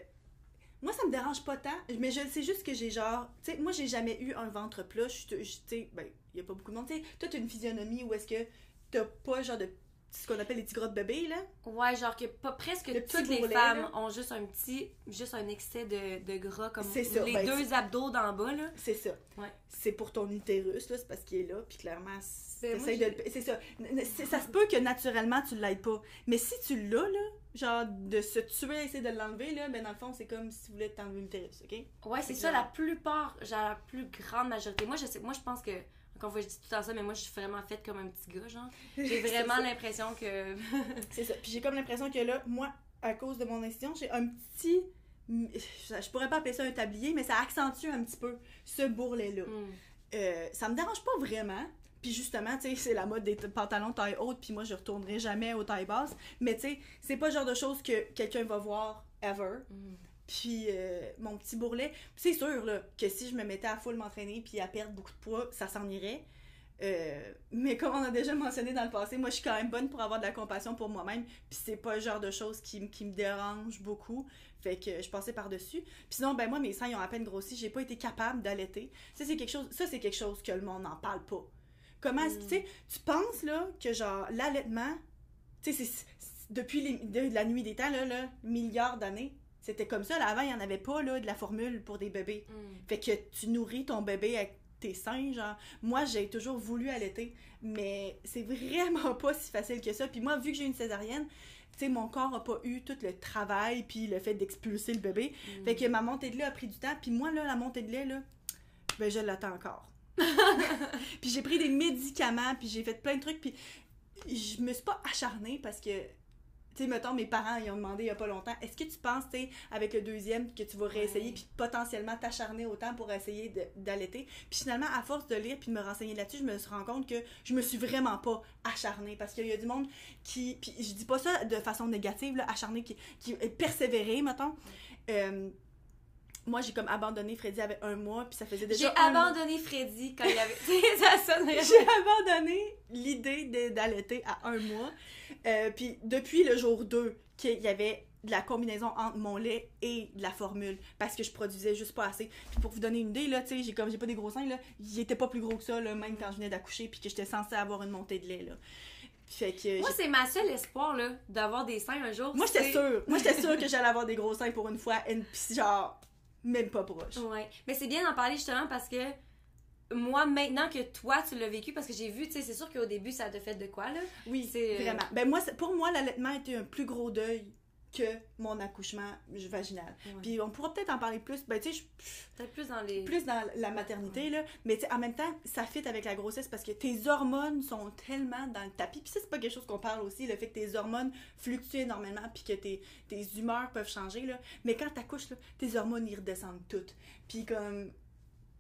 moi, ça me dérange pas tant, mais je sais juste que j'ai genre. Tu sais, moi, j'ai jamais eu un ventre plat. Tu sais, ben, il y a pas beaucoup de monde. Tu sais, toi, t'as une physionomie où est-ce que t'as pas genre de. Ce qu'on appelle les petits gras de bébé, là. Ouais, genre que pas, presque Le toutes les bourrelet, femmes là. ont juste un petit, juste un excès de, de gras, comme C'est ça, les ben, deux abdos d'en bas, là. C'est ça. Ouais. C'est pour ton utérus, là, c'est parce qu'il est là, puis clairement, c'est- Ben, moi, de C'est ça. Ça se peut que naturellement, tu l'aides pas. Mais si tu l'as, là, genre, de se tuer, essayer de l'enlever, là, ben dans le fond, c'est comme si tu voulais t'enlever l'utérus, OK? Ouais, c'est ça, la plupart, genre la plus grande majorité. Moi, je sais, moi, je pense que, encore fois, je dis tout le temps ça, mais moi, je suis vraiment faite comme un petit gars, genre. J'ai vraiment l'impression que. C'est ça. Puis j'ai comme l'impression que là, moi, à cause de mon incision, j'ai un petit. Je pourrais pas appeler ça un tablier, mais ça accentue un petit peu ce bourrelet-là. Hmm. Euh, ça me dérange pas vraiment. Puis justement, tu sais, c'est la mode des pantalons taille haute, puis moi, je retournerai jamais aux tailles basses. Mais tu sais, c'est pas le genre de choses que quelqu'un va voir ever. Hmm. Puis euh, mon petit bourrelet. C'est sûr, là, que si je me mettais à full m'entraîner puis à perdre beaucoup de poids, ça s'en irait. Euh, mais comme on a déjà mentionné dans le passé, moi, je suis quand même bonne pour avoir de la compassion pour moi-même. Puis c'est pas le genre de choses qui, me dérange beaucoup. Fait que je passais par-dessus. Puis sinon, ben moi, mes seins, ils ont à peine grossi. J'ai pas été capable d'allaiter. Ça, c'est quelque chose, ça, c'est quelque chose que le monde n'en parle pas. Comment, est-ce- Mm. tu sais, tu penses, là, que genre, l'allaitement, tu sais, c'est- depuis les- de la nuit des temps, là, là milliards d'années, c'était comme ça. Là, avant, il n'y en avait pas, là, de la formule pour des bébés. Hmm. Fait que tu nourris ton bébé avec tes seins, genre. Moi, j'ai toujours voulu allaiter, mais c'est vraiment pas si facile que ça. Puis moi, vu que j'ai une césarienne, tu sais, mon corps a pas eu tout le travail puis le fait d'expulser le bébé. Hmm. Fait que ma montée de lait a pris du temps. Puis moi, là, la montée de lait, là, ben je l'attends encore. puis j'ai pris des médicaments, puis j'ai fait plein de trucs, puis je me suis pas acharnée parce que, tu sais, mettons, mes parents, ils ont demandé il y a pas longtemps, est-ce que tu penses, tu avec le deuxième, que tu vas réessayer, puis potentiellement t'acharner autant pour essayer d'allaiter? Puis finalement, à force de lire puis de me renseigner là-dessus, je me suis rendu compte que je me suis vraiment pas acharnée parce qu'il y a du monde qui, puis je dis pas ça de façon négative, là, acharné, qui, qui est persévéré, mettons. Euh, moi, j'ai comme abandonné Freddy avec un mois, puis ça faisait J'ai déjà mois. abandonné Freddy quand il avait. Ça sonne vraiment- J'ai abandonné l'idée d'allaiter à un mois. Euh, puis depuis le jour 2, qu'il y avait de la combinaison entre mon lait et de la formule parce que je produisais juste pas assez. Puis pour vous donner une idée là, tu sais, j'ai comme j'ai pas des gros seins là, ils étaient pas plus gros que ça là, même quand je venais d'accoucher puis que j'étais censée avoir une montée de lait là. Fait que Moi, j'ai- c'est ma seule espoir, là, d'avoir des seins un jour. moi j'étais sûre, moi j'étais sûre que j'allais avoir des gros seins pour une fois et puis genre même pas proche. Ouais. Mais c'est bien d'en parler justement parce que moi, maintenant que toi, tu l'as vécu, parce que j'ai vu, tu sais, c'est sûr qu'au début, ça te fait de quoi, là? Oui, C'est, euh, vraiment. Ben moi, c'est- pour moi, l'allaitement était un plus gros deuil que mon accouchement vaginal. Ouais. Puis on pourra peut-être en parler plus, ben tu sais, Peut-être plus dans les. plus dans la maternité, là. Mais tu en même temps, ça fit avec la grossesse parce que tes hormones sont tellement dans le tapis. Puis ça, c'est pas quelque chose qu'on parle aussi, le fait que tes hormones fluctuent énormément puis que tes, tes humeurs peuvent changer, là. Mais quand t'accouches, là, tes hormones, ils redescendent toutes. Puis comme...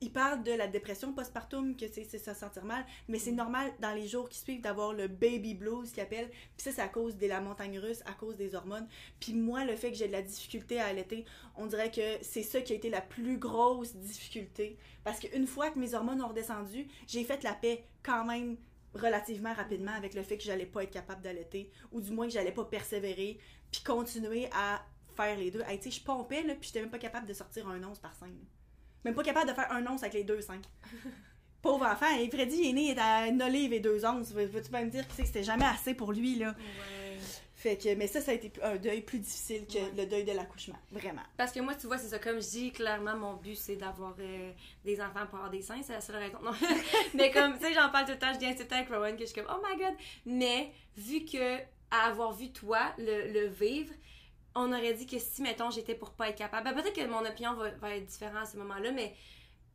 Ils parlent de la dépression postpartum, que c'est ça sentir mal, mais c'est Mm. normal dans les jours qui suivent d'avoir le baby blues qu'ils appellent. Puis ça, c'est à cause de la montagne russe, à cause des hormones. Puis moi, le fait que j'ai de la difficulté à allaiter, on dirait que c'est ça qui a été la plus grosse difficulté. Parce qu'une fois que mes hormones ont redescendu, j'ai fait la paix quand même relativement rapidement avec le fait que j'allais pas être capable d'allaiter, ou du moins que j'allais pas persévérer, puis continuer à faire les deux. Hey, tu sais, je pompais, là, puis j'étais même pas capable de sortir un once par sein. là. Même pas capable de faire un once avec les deux seins. Pauvre enfant, et Freddy il est né à une olive et deux onces. Veux-tu pas me dire que c'était jamais assez pour lui, là? Ouais. Fait que, mais ça, ça a été un deuil plus difficile que Ouais. le deuil de l'accouchement. Vraiment. Parce que moi, tu vois, c'est ça. Comme je dis, clairement, mon but, c'est d'avoir euh, des enfants pour avoir des seins. C'est la seule raison. Non. mais comme, tu sais, j'en parle tout le temps. Je dis tout le temps avec Rowan que je suis comme, oh my god. Mais vu que, à avoir vu toi le, le vivre, on aurait dit que si, mettons, j'étais pour pas être capable. ben, peut-être que mon opinion va, être différente à ce moment-là, mais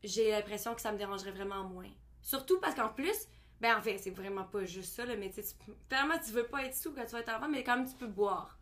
j'ai l'impression que ça me dérangerait vraiment moins. Surtout parce qu'en plus, ben en fait, c'est vraiment pas juste ça, là, mais tu sais, tu veux pas être sous quand tu vas être enfant, mais quand même, tu peux boire.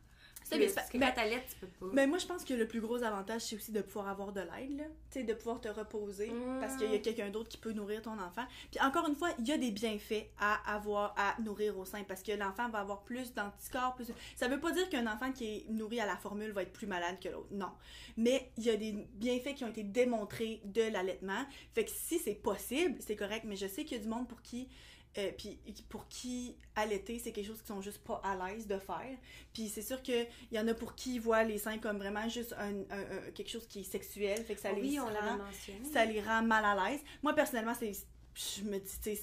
Ça, Plus, mais parce que ben- quand t'allaites, tu peux pas. Mais moi, je pense que le plus gros avantage, c'est aussi de pouvoir avoir de l'aide, là. Tu sais, de pouvoir te reposer parce qu'il y a quelqu'un d'autre qui peut nourrir ton enfant. Puis encore une fois, il y a des bienfaits à avoir à nourrir au sein parce que l'enfant va avoir plus d'anticorps. Plus... Ça veut pas dire qu'un enfant qui est nourri à la formule va être plus malade que l'autre. Non. Mais il y a des bienfaits qui ont été démontrés de l'allaitement. Fait que si c'est possible, c'est correct. Mais je sais qu'il y a du monde pour qui. Euh, puis pour qui allaiter, c'est quelque chose qu'ils sont juste pas à l'aise de faire. Puis c'est sûr qu'il y en a pour qui ils voient les seins comme vraiment juste un, un- un- quelque chose qui est sexuel, fait que ça les oui, on rend- ça les rend mal à l'aise. Moi, personnellement, c'est je me dis, tu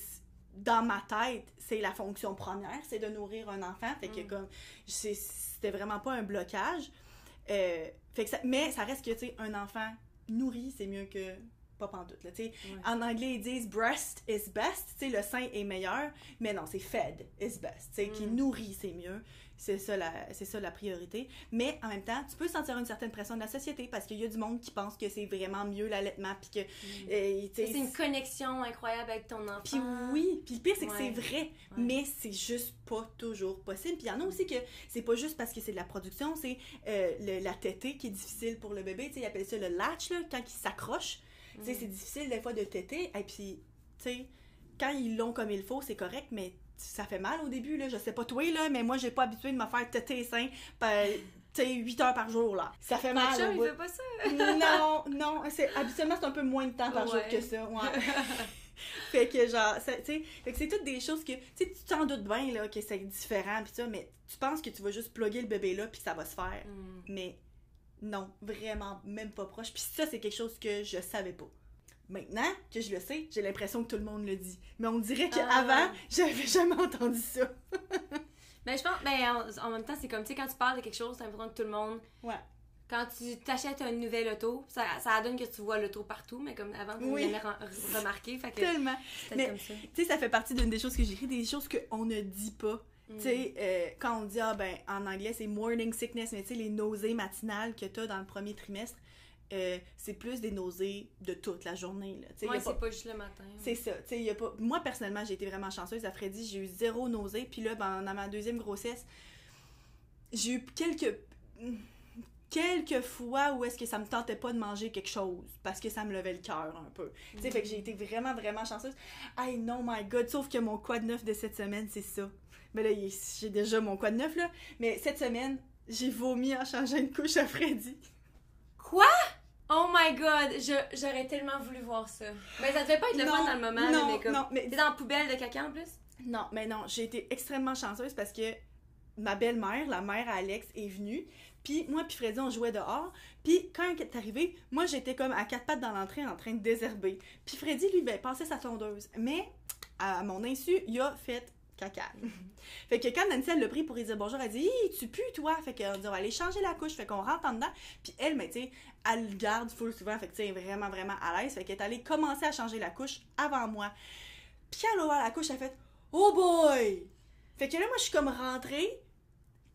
dans ma tête, c'est la fonction première, c'est de nourrir un enfant. Fait que Mm. comme, c'est- c'était vraiment pas un blocage. Euh, fait que ça- mais ça reste que, tu sais, un enfant nourri, c'est mieux que pas pantoute, là. Ouais. En anglais, ils disent breast is best, le sein est meilleur, mais non, c'est fed is best, sais, qui Mm. nourrit, c'est mieux. C'est ça, la, c'est ça la priorité. Mais en même temps, tu peux sentir une certaine pression de la société parce qu'il y a du monde qui pense que c'est vraiment mieux l'allaitement, puis que, Mm. euh, C'est une connexion incroyable avec ton enfant. puis oui, puis le pire, c'est que Ouais. c'est vrai, mais c'est juste pas toujours possible. Puis il y en a aussi que c'est pas juste parce que c'est de la production, c'est euh, la tétée qui est difficile pour le bébé. Tu sais, ils appellent ça le latch, là, quand il s'accroche. Tu sais, c'est difficile des fois de téter. Et puis, tu sais, quand ils l'ont comme il faut, c'est correct, mais ça fait mal au début, là. Je sais pas toi, là, mais moi, j'ai pas habitué de me faire téter les seins, par, tu sais, 8 heures par jour, là. Ça fait mal. chum, il fait pas ça? non, non, habituellement c'est un peu moins de temps par jour que ça, ouais. fait que genre, tu sais, c'est toutes des choses que, tu t'en doutes bien là que c'est différent ça, mais tu penses que tu vas juste plugger le bébé là puis ça va se faire, Mm. mais non, vraiment même pas proche. Puis ça c'est quelque chose que je savais pas. Maintenant que je le sais, j'ai l'impression que tout le monde le dit. Mais on dirait Ah. qu'avant, j'avais jamais entendu ça. Ben, je pense, ben, en, même temps, c'est comme, tu sais, quand tu parles de quelque chose, t'as l'impression que tout le monde. Ouais. Quand tu t'achètes un nouvel auto, ça, ça donne que tu vois l'auto partout, mais comme avant, tu Oui. jamais re- remarqué. Fait que Tellement. c'est Mais- comme ça. Tu sais, ça fait partie d'une des choses que j'écris, des choses qu'on ne dit pas. Mm. Tu sais, euh, quand on dit, ah ben, en anglais, c'est morning sickness, mais tu sais, les nausées matinales que tu as dans le premier trimestre, euh, c'est plus des nausées de toute la journée. Là. Ouais, pas- c'est pas juste le matin. c'est ça. Y a pas... Moi, personnellement, j'ai été vraiment chanceuse. À Freddy, j'ai eu zéro nausée. Puis là, ben, dans ma deuxième grossesse, j'ai eu quelques... Quelques fois où est-ce que ça me tentait pas de manger quelque chose parce que ça me levait le cœur un peu. Tu sais, fait que j'ai été vraiment, vraiment chanceuse. Hey, non, my God. Sauf que mon quad neuf de cette semaine, c'est ça. Mais là, j'ai déjà mon quad neuf, là. Mais cette semaine, j'ai vomi en changeant une couche à Freddy. Quoi? Oh my god, j'aurais tellement voulu voir ça. Ben, ça devait pas être le fun dans le moment, non, mais comme. non, mais- T'es dans la poubelle de caca en plus? Non, mais non, j'ai été extrêmement chanceuse parce que ma belle-mère, la mère à Alex, est venue. Puis moi puis Freddy, on jouait dehors. Puis quand elle est arrivée, moi j'étais comme à quatre pattes dans l'entrée en train de désherber. Puis Freddy, lui, ben, passait sa tondeuse. Mais à mon insu, il a fait caca. fait que quand Nancy, elle l'a pris pour lui dire bonjour, elle dit Hi, tu pues, toi? Fait qu'on dit On va aller changer la couche. Fait qu'on rentre en dedans. Puis elle, mais tu sais, elle le garde full souvent. Fait que tu vraiment, vraiment à l'aise. Fait qu'elle est allée commencer à changer la couche avant moi. Puis elle a la couche, elle a fait Oh boy! Fait que là, moi, je suis comme rentrée.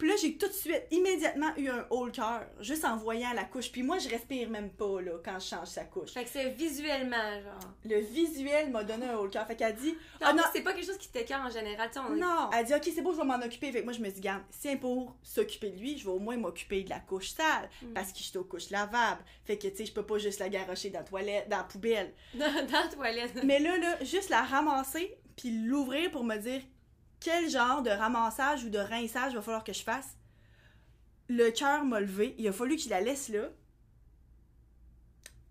Puis là, j'ai tout de suite, immédiatement eu un haut le cœur, juste en voyant la couche. Puis moi, je respire même pas, là, quand je change sa couche. Fait que c'est visuellement, genre. Le visuel m'a donné un haut le cœur. Fait qu'elle dit En Ah non, c'est pas quelque chose qui t'écœure en général, tu sais. on non! Elle dit Ok, c'est beau, je vais m'en occuper. Fait que moi, je me dis Garde, si elle est pour s'occuper de lui, je vais au moins m'occuper de la couche sale. Mm. Parce que je suis aux couches lavables. Fait que, tu sais, je peux pas juste la garocher dans la toilette, dans la poubelle. Dans, dans la toilette. Mais là, là, juste la ramasser, puis l'ouvrir pour me dire quel genre de ramassage ou de rinçage va falloir que je fasse? Le cœur m'a levé. Il a fallu qu'il la laisse là.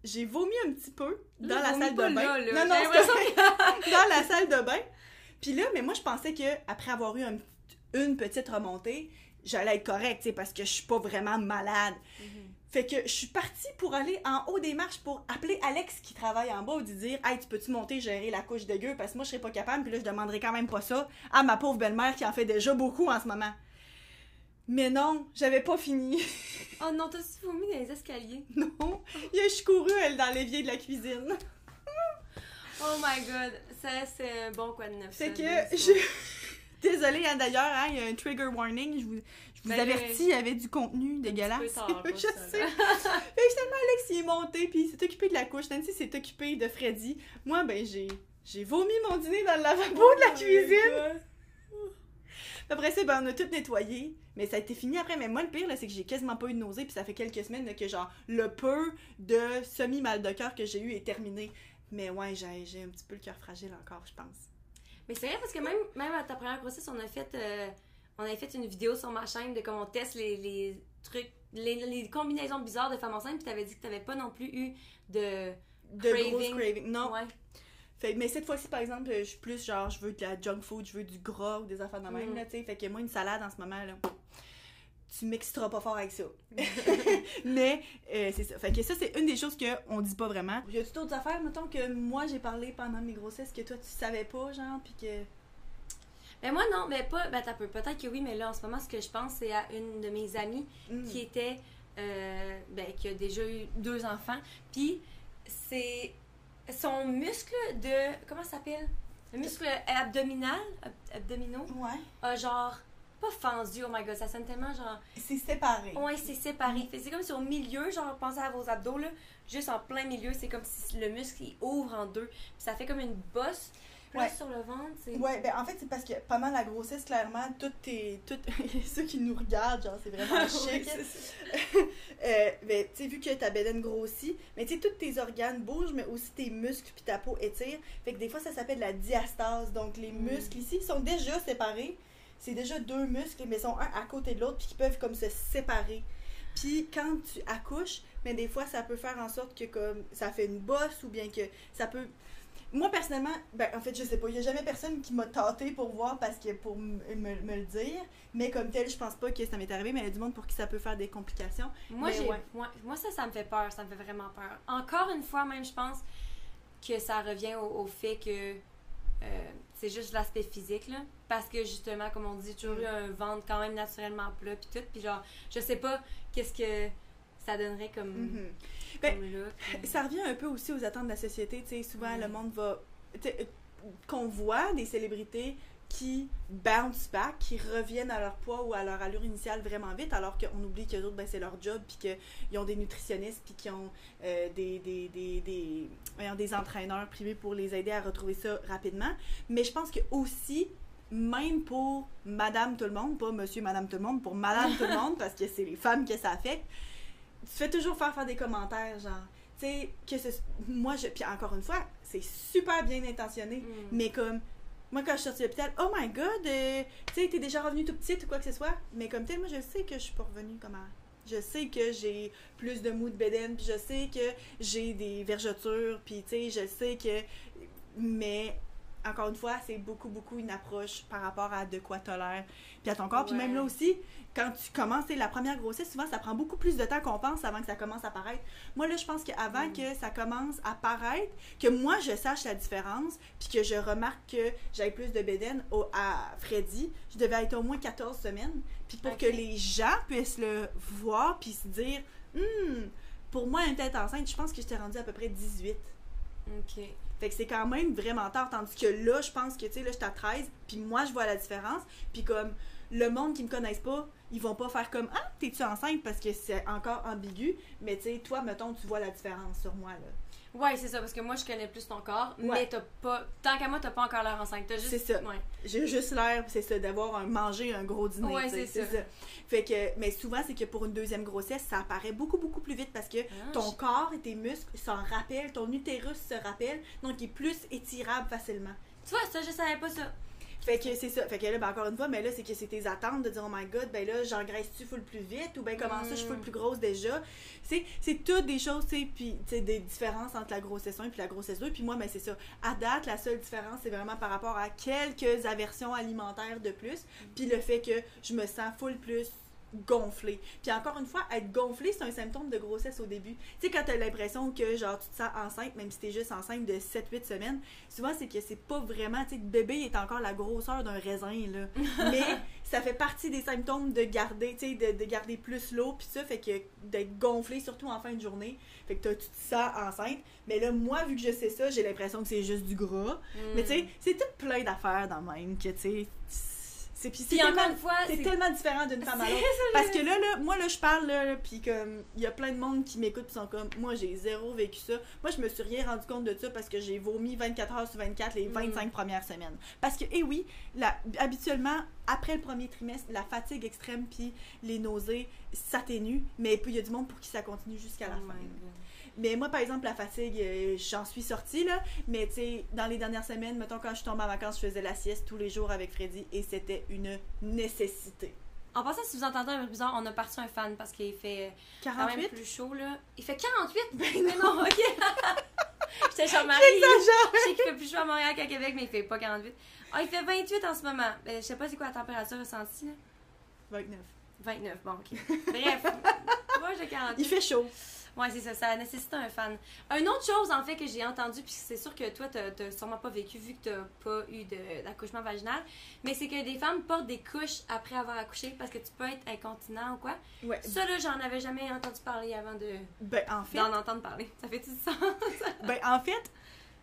J'ai vomi un petit peu dans Là, la salle de bain. là, là. Non, non, c'était dans la salle de bain. Puis là, mais moi, je pensais que après avoir eu un- une petite remontée, j'allais être correcte, parce que je suis pas vraiment malade. Fait que je suis partie pour aller en haut des marches pour appeler Alex qui travaille en bas ou lui dire Hey, tu peux-tu monter gérer la couche dégueu parce que moi je serais pas capable, puis là je demanderais quand même pas ça à ma pauvre belle-mère qui en fait déjà beaucoup en ce moment. Mais non, j'avais pas fini. Oh non, t'as-tu vomi dans les escaliers? non, je suis courue elle dans l'évier de la cuisine. Oh my god, ça c'est un bon quoi de neuf. Ça, que de je. Désolée hein, d'ailleurs, hein, il y a un trigger warning, je vous, je vous Ben, avertis, il y avait du contenu dégueulasse. tard, je sais. Fait que finalement, Alex, il est monté, puis il s'est occupé de la couche. Nancy s'est occupée de Freddy. Moi, ben, j'ai, j'ai vomi mon dîner dans le lavabo de la Oh cuisine. Après ça, ben, on a tout nettoyé. Mais ça a été fini après. Mais moi, le pire, là, c'est que j'ai quasiment pas eu de nausée. Puis ça fait quelques semaines là, que, genre, le peu de semi-mal de cœur que j'ai eu est terminé. Mais ouais, j'ai, j'ai un petit peu le cœur fragile encore, je pense. Mais c'est vrai parce que même, même à ta première grossesse, on a fait euh, on avait fait une vidéo sur ma chaîne de comment on teste les, les trucs, les, les combinaisons bizarres de femmes enceintes, puis t'avais dit que t'avais pas non plus eu de. De Craving. grosses cravings. Non. Ouais. Fait, mais cette fois-ci, par exemple, je suis plus genre, je veux de la junk food, je veux du gras ou des affaires de même, Mm. là, tu sais. Fait que moi, une salade en ce moment, là, tu m'extras pas fort avec ça. mais euh, c'est ça. Fait que ça, c'est une des choses qu'on dit pas vraiment. Y a-tu d'autres affaires, mettons, que moi, j'ai parlé pendant mes grossesses que toi, tu savais pas, genre, pis que. Mais moi, non, mais pas. Ben. Peut-être que oui, mais là, en ce moment, ce que je pense, c'est à une de mes amies Mm. qui était. euh, ben, qui a déjà eu deux enfants. Puis, c'est. Son muscle de. Comment ça s'appelle? Le muscle abdominal, ab- abdominaux, Ouais. a genre. Pas fendu, oh my god, ça sonne tellement genre. C'est séparé. Ouais, c'est séparé. Que C'est comme si au milieu, genre, pensez à vos abdos, là, juste en plein milieu, c'est comme si le muscle il ouvre en deux. Puis ça fait comme une bosse. Là, Ouais. sur le ventre, c'est. Ouais, ben en fait, c'est parce que pendant la grossesse, clairement, tout tes. Tout... Ceux qui nous regardent, genre, c'est vraiment chic. Ça. Euh, ben, tu sais, vu que ta bédaine grossit, mais tu sais, tous tes organes bougent, mais aussi tes muscles puis ta peau étire. Fait que des fois, ça s'appelle la diastase. Donc, les Mm. muscles ici sont déjà séparés. C'est déjà deux muscles, mais ils sont un à côté de l'autre, puis qui peuvent comme se séparer. Puis quand tu accouches, mais des fois, ça peut faire en sorte que comme ça fait une bosse ou bien que ça peut. Moi, personnellement, ben, en fait, je sais pas. Il y a jamais personne qui m'a tâté pour voir parce que pour me, me le dire. Mais comme tel, je pense pas que ça m'est arrivé, mais il y a du monde pour qui ça peut faire des complications. Moi, j'ai, ouais. moi, moi, ça, ça me fait peur. Ça me fait vraiment peur. Encore une fois, même, je pense que ça revient au, au fait que euh, c'est juste l'aspect physique, là. Parce que, justement, comme on dit, toujours eu un ventre quand même naturellement plat, puis tout. Puis, genre, je sais pas qu'est-ce que ça donnerait comme, Mhm. Ben, puis- Ça revient un peu aussi aux attentes de la société. Souvent, Ouais. le monde va. euh, Qu'on voit des célébrités qui bounce back, qui reviennent à leur poids ou à leur allure initiale vraiment vite, alors qu'on oublie que autres, ben, c'est leur job, puis qu'ils ont des nutritionnistes, puis qu'ils ont euh, des, des, des, des, voyons, des entraîneurs privés pour les aider à retrouver ça rapidement. Mais je pense que aussi, même pour Madame Tout le Monde, pas Monsieur, Madame Tout le Monde, pour Madame Tout le Monde, parce que c'est les femmes que ça affecte, tu fais toujours faire faire des commentaires, genre, tu sais, que ce, moi, je, puis encore une fois, c'est super bien intentionné, Mm. mais comme, moi, quand je suis sortie de l'hôpital, oh my god, euh, tu sais, t'es déjà revenue tout petite ou quoi que ce soit, mais comme tel, moi, je sais que je suis pas revenue comme avant. Je sais que j'ai plus de mou de bédaine, puis je sais que j'ai des vergetures, puis tu sais, je sais que. Mais, encore une fois, c'est beaucoup, beaucoup une approche par rapport à de quoi tolère, puis à ton corps. Puis même là aussi, quand tu commences, la première grossesse, souvent, ça prend beaucoup plus de temps qu'on pense avant que ça commence à paraître. Moi, là, je pense qu'avant Mm. que ça commence à paraître, que moi, je sache la différence, puis que je remarque que j'avais plus de bédaine au, à Freddy, je devais être au moins 14 semaines. Puis pour que les gens puissent le voir, puis se dire, Hmm, pour moi, une tête enceinte, je pense que j'étais rendue à peu près 18. Ok. Fait que c'est quand même vraiment tard. Tandis que là, je pense que, tu sais, là, j'étais à 13, puis moi, je vois la différence. Puis comme, le monde qui me connaisse pas, ils vont pas faire comme, ah, t'es-tu enceinte? Parce que c'est encore ambigu. Mais tu sais, toi, mettons, tu vois la différence sur moi, là. Ouais, c'est ça, parce que moi, je connais plus ton corps, Ouais. mais t'as pas. Tant qu'à moi, t'as pas encore l'air enceinte. T'as juste. C'est ça. Ouais. J'ai juste l'air, c'est ça, d'avoir un, mangé un gros dîner. Ouais, c'est ça. Fait que, mais souvent, c'est que pour une deuxième grossesse, ça apparaît beaucoup, beaucoup plus vite parce que Ah, ton je- corps et tes muscles s'en rappellent, ton utérus se rappelle, donc il est plus étirable facilement. Tu vois, ça, je savais pas ça. Fait que c'est ça. Fait que là, ben, encore une fois, mais là, c'est que c'est tes attentes de dire, oh my god, ben là, j'engraisse-tu full plus vite ou ben comment ça, je suis full Mm. plus grosse déjà? C'est, toutes des choses, tu sais, puis tu sais, des différences entre la grossesse 1 et la grossesse 2. Puis moi, ben c'est ça. À date, la seule différence, c'est vraiment par rapport à quelques aversions alimentaires de plus. Puis le fait que je me sens full plus gonflée. Puis encore une fois, être gonflée, c'est un symptôme de grossesse au début. Tu sais, quand t'as l'impression que, genre, tu te sens enceinte, même si t'es juste enceinte de 7-8 semaines, souvent, c'est que c'est pas vraiment, tu sais, le bébé est encore la grosseur d'un raisin, là. Mais ça fait partie des symptômes de garder, tu sais, de, de garder plus l'eau, puis ça fait que d'être gonflé, surtout en fin de journée, fait que t'as- tu te sens enceinte. Mais là, moi, vu que je sais ça, j'ai l'impression que c'est juste du gras. Mais tu sais, c'est tout plein d'affaires dans le même, que, tu sais, c'est puis tellement- différent d'une femme à l'autre. Parce que là, là, moi, là, je parle, là, puis comme, il y a plein de monde qui m'écoute, puis sont comme, moi, j'ai zéro vécu ça. Moi, je me suis rien rendu compte de ça parce que j'ai vomi 24 heures sur 24 les 25 premières semaines. Parce que, eh oui, la, habituellement, après le premier trimestre, la fatigue extrême, puis les nausées s'atténuent, mais puis il y a du monde pour qui ça continue jusqu'à la Oh fin. Mais moi, par exemple, la fatigue, euh, j'en suis sortie, là. Mais tu sais, dans les dernières semaines, mettons, quand je suis tombée en vacances, je faisais la sieste tous les jours avec Freddy et c'était une nécessité. En passant, si vous entendez un bruit bizarre, on a parti un fan parce qu'il fait quand même 48? plus chaud là. Il fait 48 Ben Mais non, ok. J'étais chez Marie. Je sais qu'il fait plus chaud à Montréal qu'à Québec, mais il fait pas 48. Ah, il fait 28 en ce moment. Ben, je sais pas c'est quoi la température ressentie là. 29. 29, bon, ok. Bref, moi j'ai 48. Il fait chaud. Ouais, c'est ça, ça nécessite un fan. Une autre chose, en fait, que j'ai entendu, puis c'est sûr que toi, t'as sûrement pas vécu vu que t'as pas eu d'accouchement vaginal, mais c'est que des femmes portent des couches après avoir accouché parce que tu peux être incontinent ou quoi. Ouais. Ça, là, j'en avais jamais entendu parler avant de Ben, en fait, d'en entendre parler. Ça fait tout sens? ben, en fait,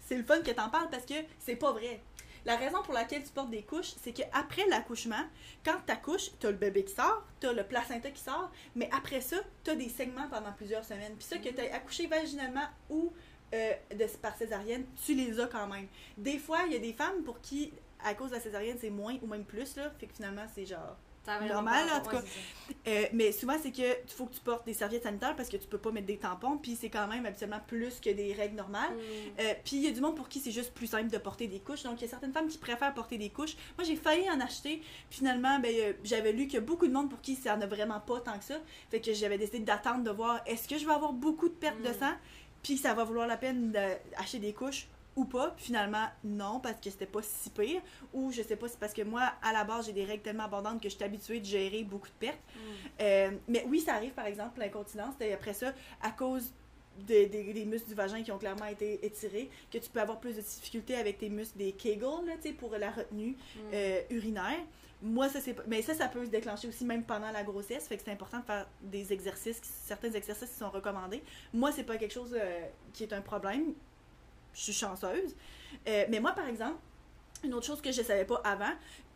c'est le fun que t'en parles parce que c'est pas vrai. La raison pour laquelle tu portes des couches, c'est qu'après l'accouchement, quand t'accouches, t'as le bébé qui sort, t'as le placenta qui sort, mais après ça, t'as des segments pendant plusieurs semaines. Puis ça, que t'aies accouché vaginalement ou euh, de, par césarienne, tu les as quand même. Des fois, il y a des femmes pour qui, à cause de la césarienne, c'est moins ou même plus, là. Fait que finalement, c'est genre Normal, en tout cas. Euh, mais souvent, c'est que il faut que tu portes des serviettes sanitaires parce que tu peux pas mettre des tampons, puis c'est quand même habituellement plus que des règles normales. Mm. Euh, puis il y a du monde pour qui c'est juste plus simple de porter des couches. Donc il y a certaines femmes qui préfèrent porter des couches. Moi j'ai failli en acheter. Finalement, ben, euh, j'avais lu qu'il y a beaucoup de monde pour qui ça n'a vraiment pas tant que ça. Fait que j'avais décidé d'attendre de voir est-ce que je vais avoir beaucoup de pertes de Mm. sang, puis ça va vouloir la peine d'acheter des couches ou pas. Puis finalement, non, parce que c'était pas si pire. Ou je sais pas, c'est parce que moi, à la base, j'ai des règles tellement abondantes que je suis habituée de gérer beaucoup de pertes. Mm. Euh, mais oui, ça arrive, par exemple, l'incontinence. Après ça, à cause de- des- des muscles du vagin qui ont clairement été étirés, que tu peux avoir plus de difficultés avec tes muscles des Kegel, là, tu sais, pour la retenue Mm. euh, urinaire. Moi, ça, c'est Mais ça, ça peut se déclencher aussi même pendant la grossesse. Fait que c'est important de faire des exercices, certains exercices qui sont recommandés. Moi, c'est pas quelque chose euh, qui est un problème. Je suis chanceuse. Euh, mais moi, par exemple, une autre chose que je savais pas avant,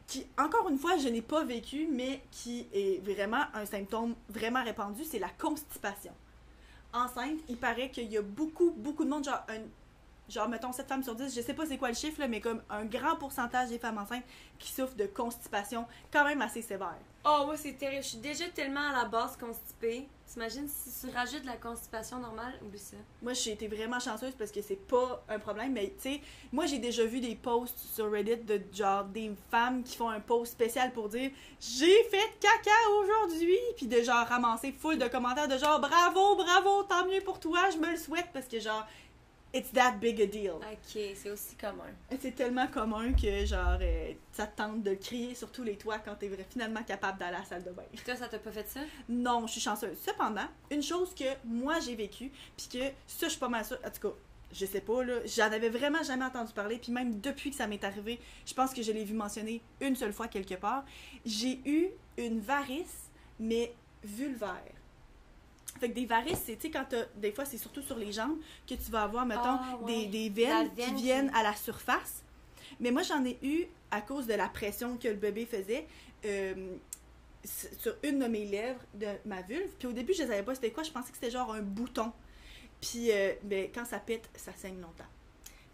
qui, encore une fois, je n'ai pas vécu, mais qui est vraiment un symptôme vraiment répandu, c'est la constipation. Enceinte, il paraît qu'il y a beaucoup, beaucoup de monde, genre, un, genre mettons 7 femmes sur 10, je sais pas c'est quoi le chiffre, mais comme un grand pourcentage des femmes enceintes qui souffrent de constipation quand même assez sévère. Oh, moi, c'est terrible. Je suis déjà tellement à la base constipée. T'imagines si tu rajoutes la constipation normale? Oublie ça. Moi, j'ai été vraiment chanceuse parce que c'est pas un problème, mais tu sais, moi, j'ai déjà vu des posts sur Reddit de genre des femmes qui font un post spécial pour dire j'ai fait caca aujourd'hui, puis de genre ramasser full de commentaires de genre bravo, bravo, tant mieux pour toi, je me le souhaite parce que genre it's that big a deal. Ok, c'est aussi commun. C'est tellement commun que genre euh, ça te tente de crier sur tous les toits quand t'es finalement capable d'aller à la salle de bain. Toi, ça t'a pas fait ça? Non, je suis chanceuse. Cependant, une chose que moi j'ai vécue, puis que ça, je suis pas mal sûre, en tout cas, je sais pas, là, j'en avais vraiment jamais entendu parler, puis même depuis que ça m'est arrivé, je pense que je l'ai vu mentionner une seule fois quelque part, j'ai eu une varice, mais vulvaire. Fait que des varices, c'est, tu sais, quand t'as, des fois, c'est surtout sur les jambes que tu vas avoir, mettons, Ah, ouais. des, des veines, veine qui viennent à la surface. Mais moi, j'en ai eu à cause de la pression que le bébé faisait. euh, sur une de mes lèvres de ma vulve. Puis au début, je ne savais pas c'était quoi. Je pensais que c'était genre un bouton. Puis euh, ben, quand ça pète, ça saigne longtemps.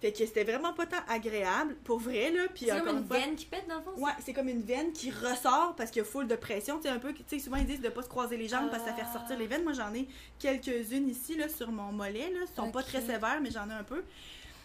Fait que c'était vraiment pas tant agréable, pour vrai, là. Puis C'est comme une fois. veine qui pète dans le fond? ça? Ouais, c'est comme une veine qui ressort parce qu'il y a full de pression. Tu sais, un peu, tu sais, souvent ils disent de pas se croiser les jambes parce que ça fait Ah. ressortir les veines. Moi, j'en ai quelques-unes ici, là, sur mon mollet, là. Ils sont pas très sévères, mais j'en ai un peu.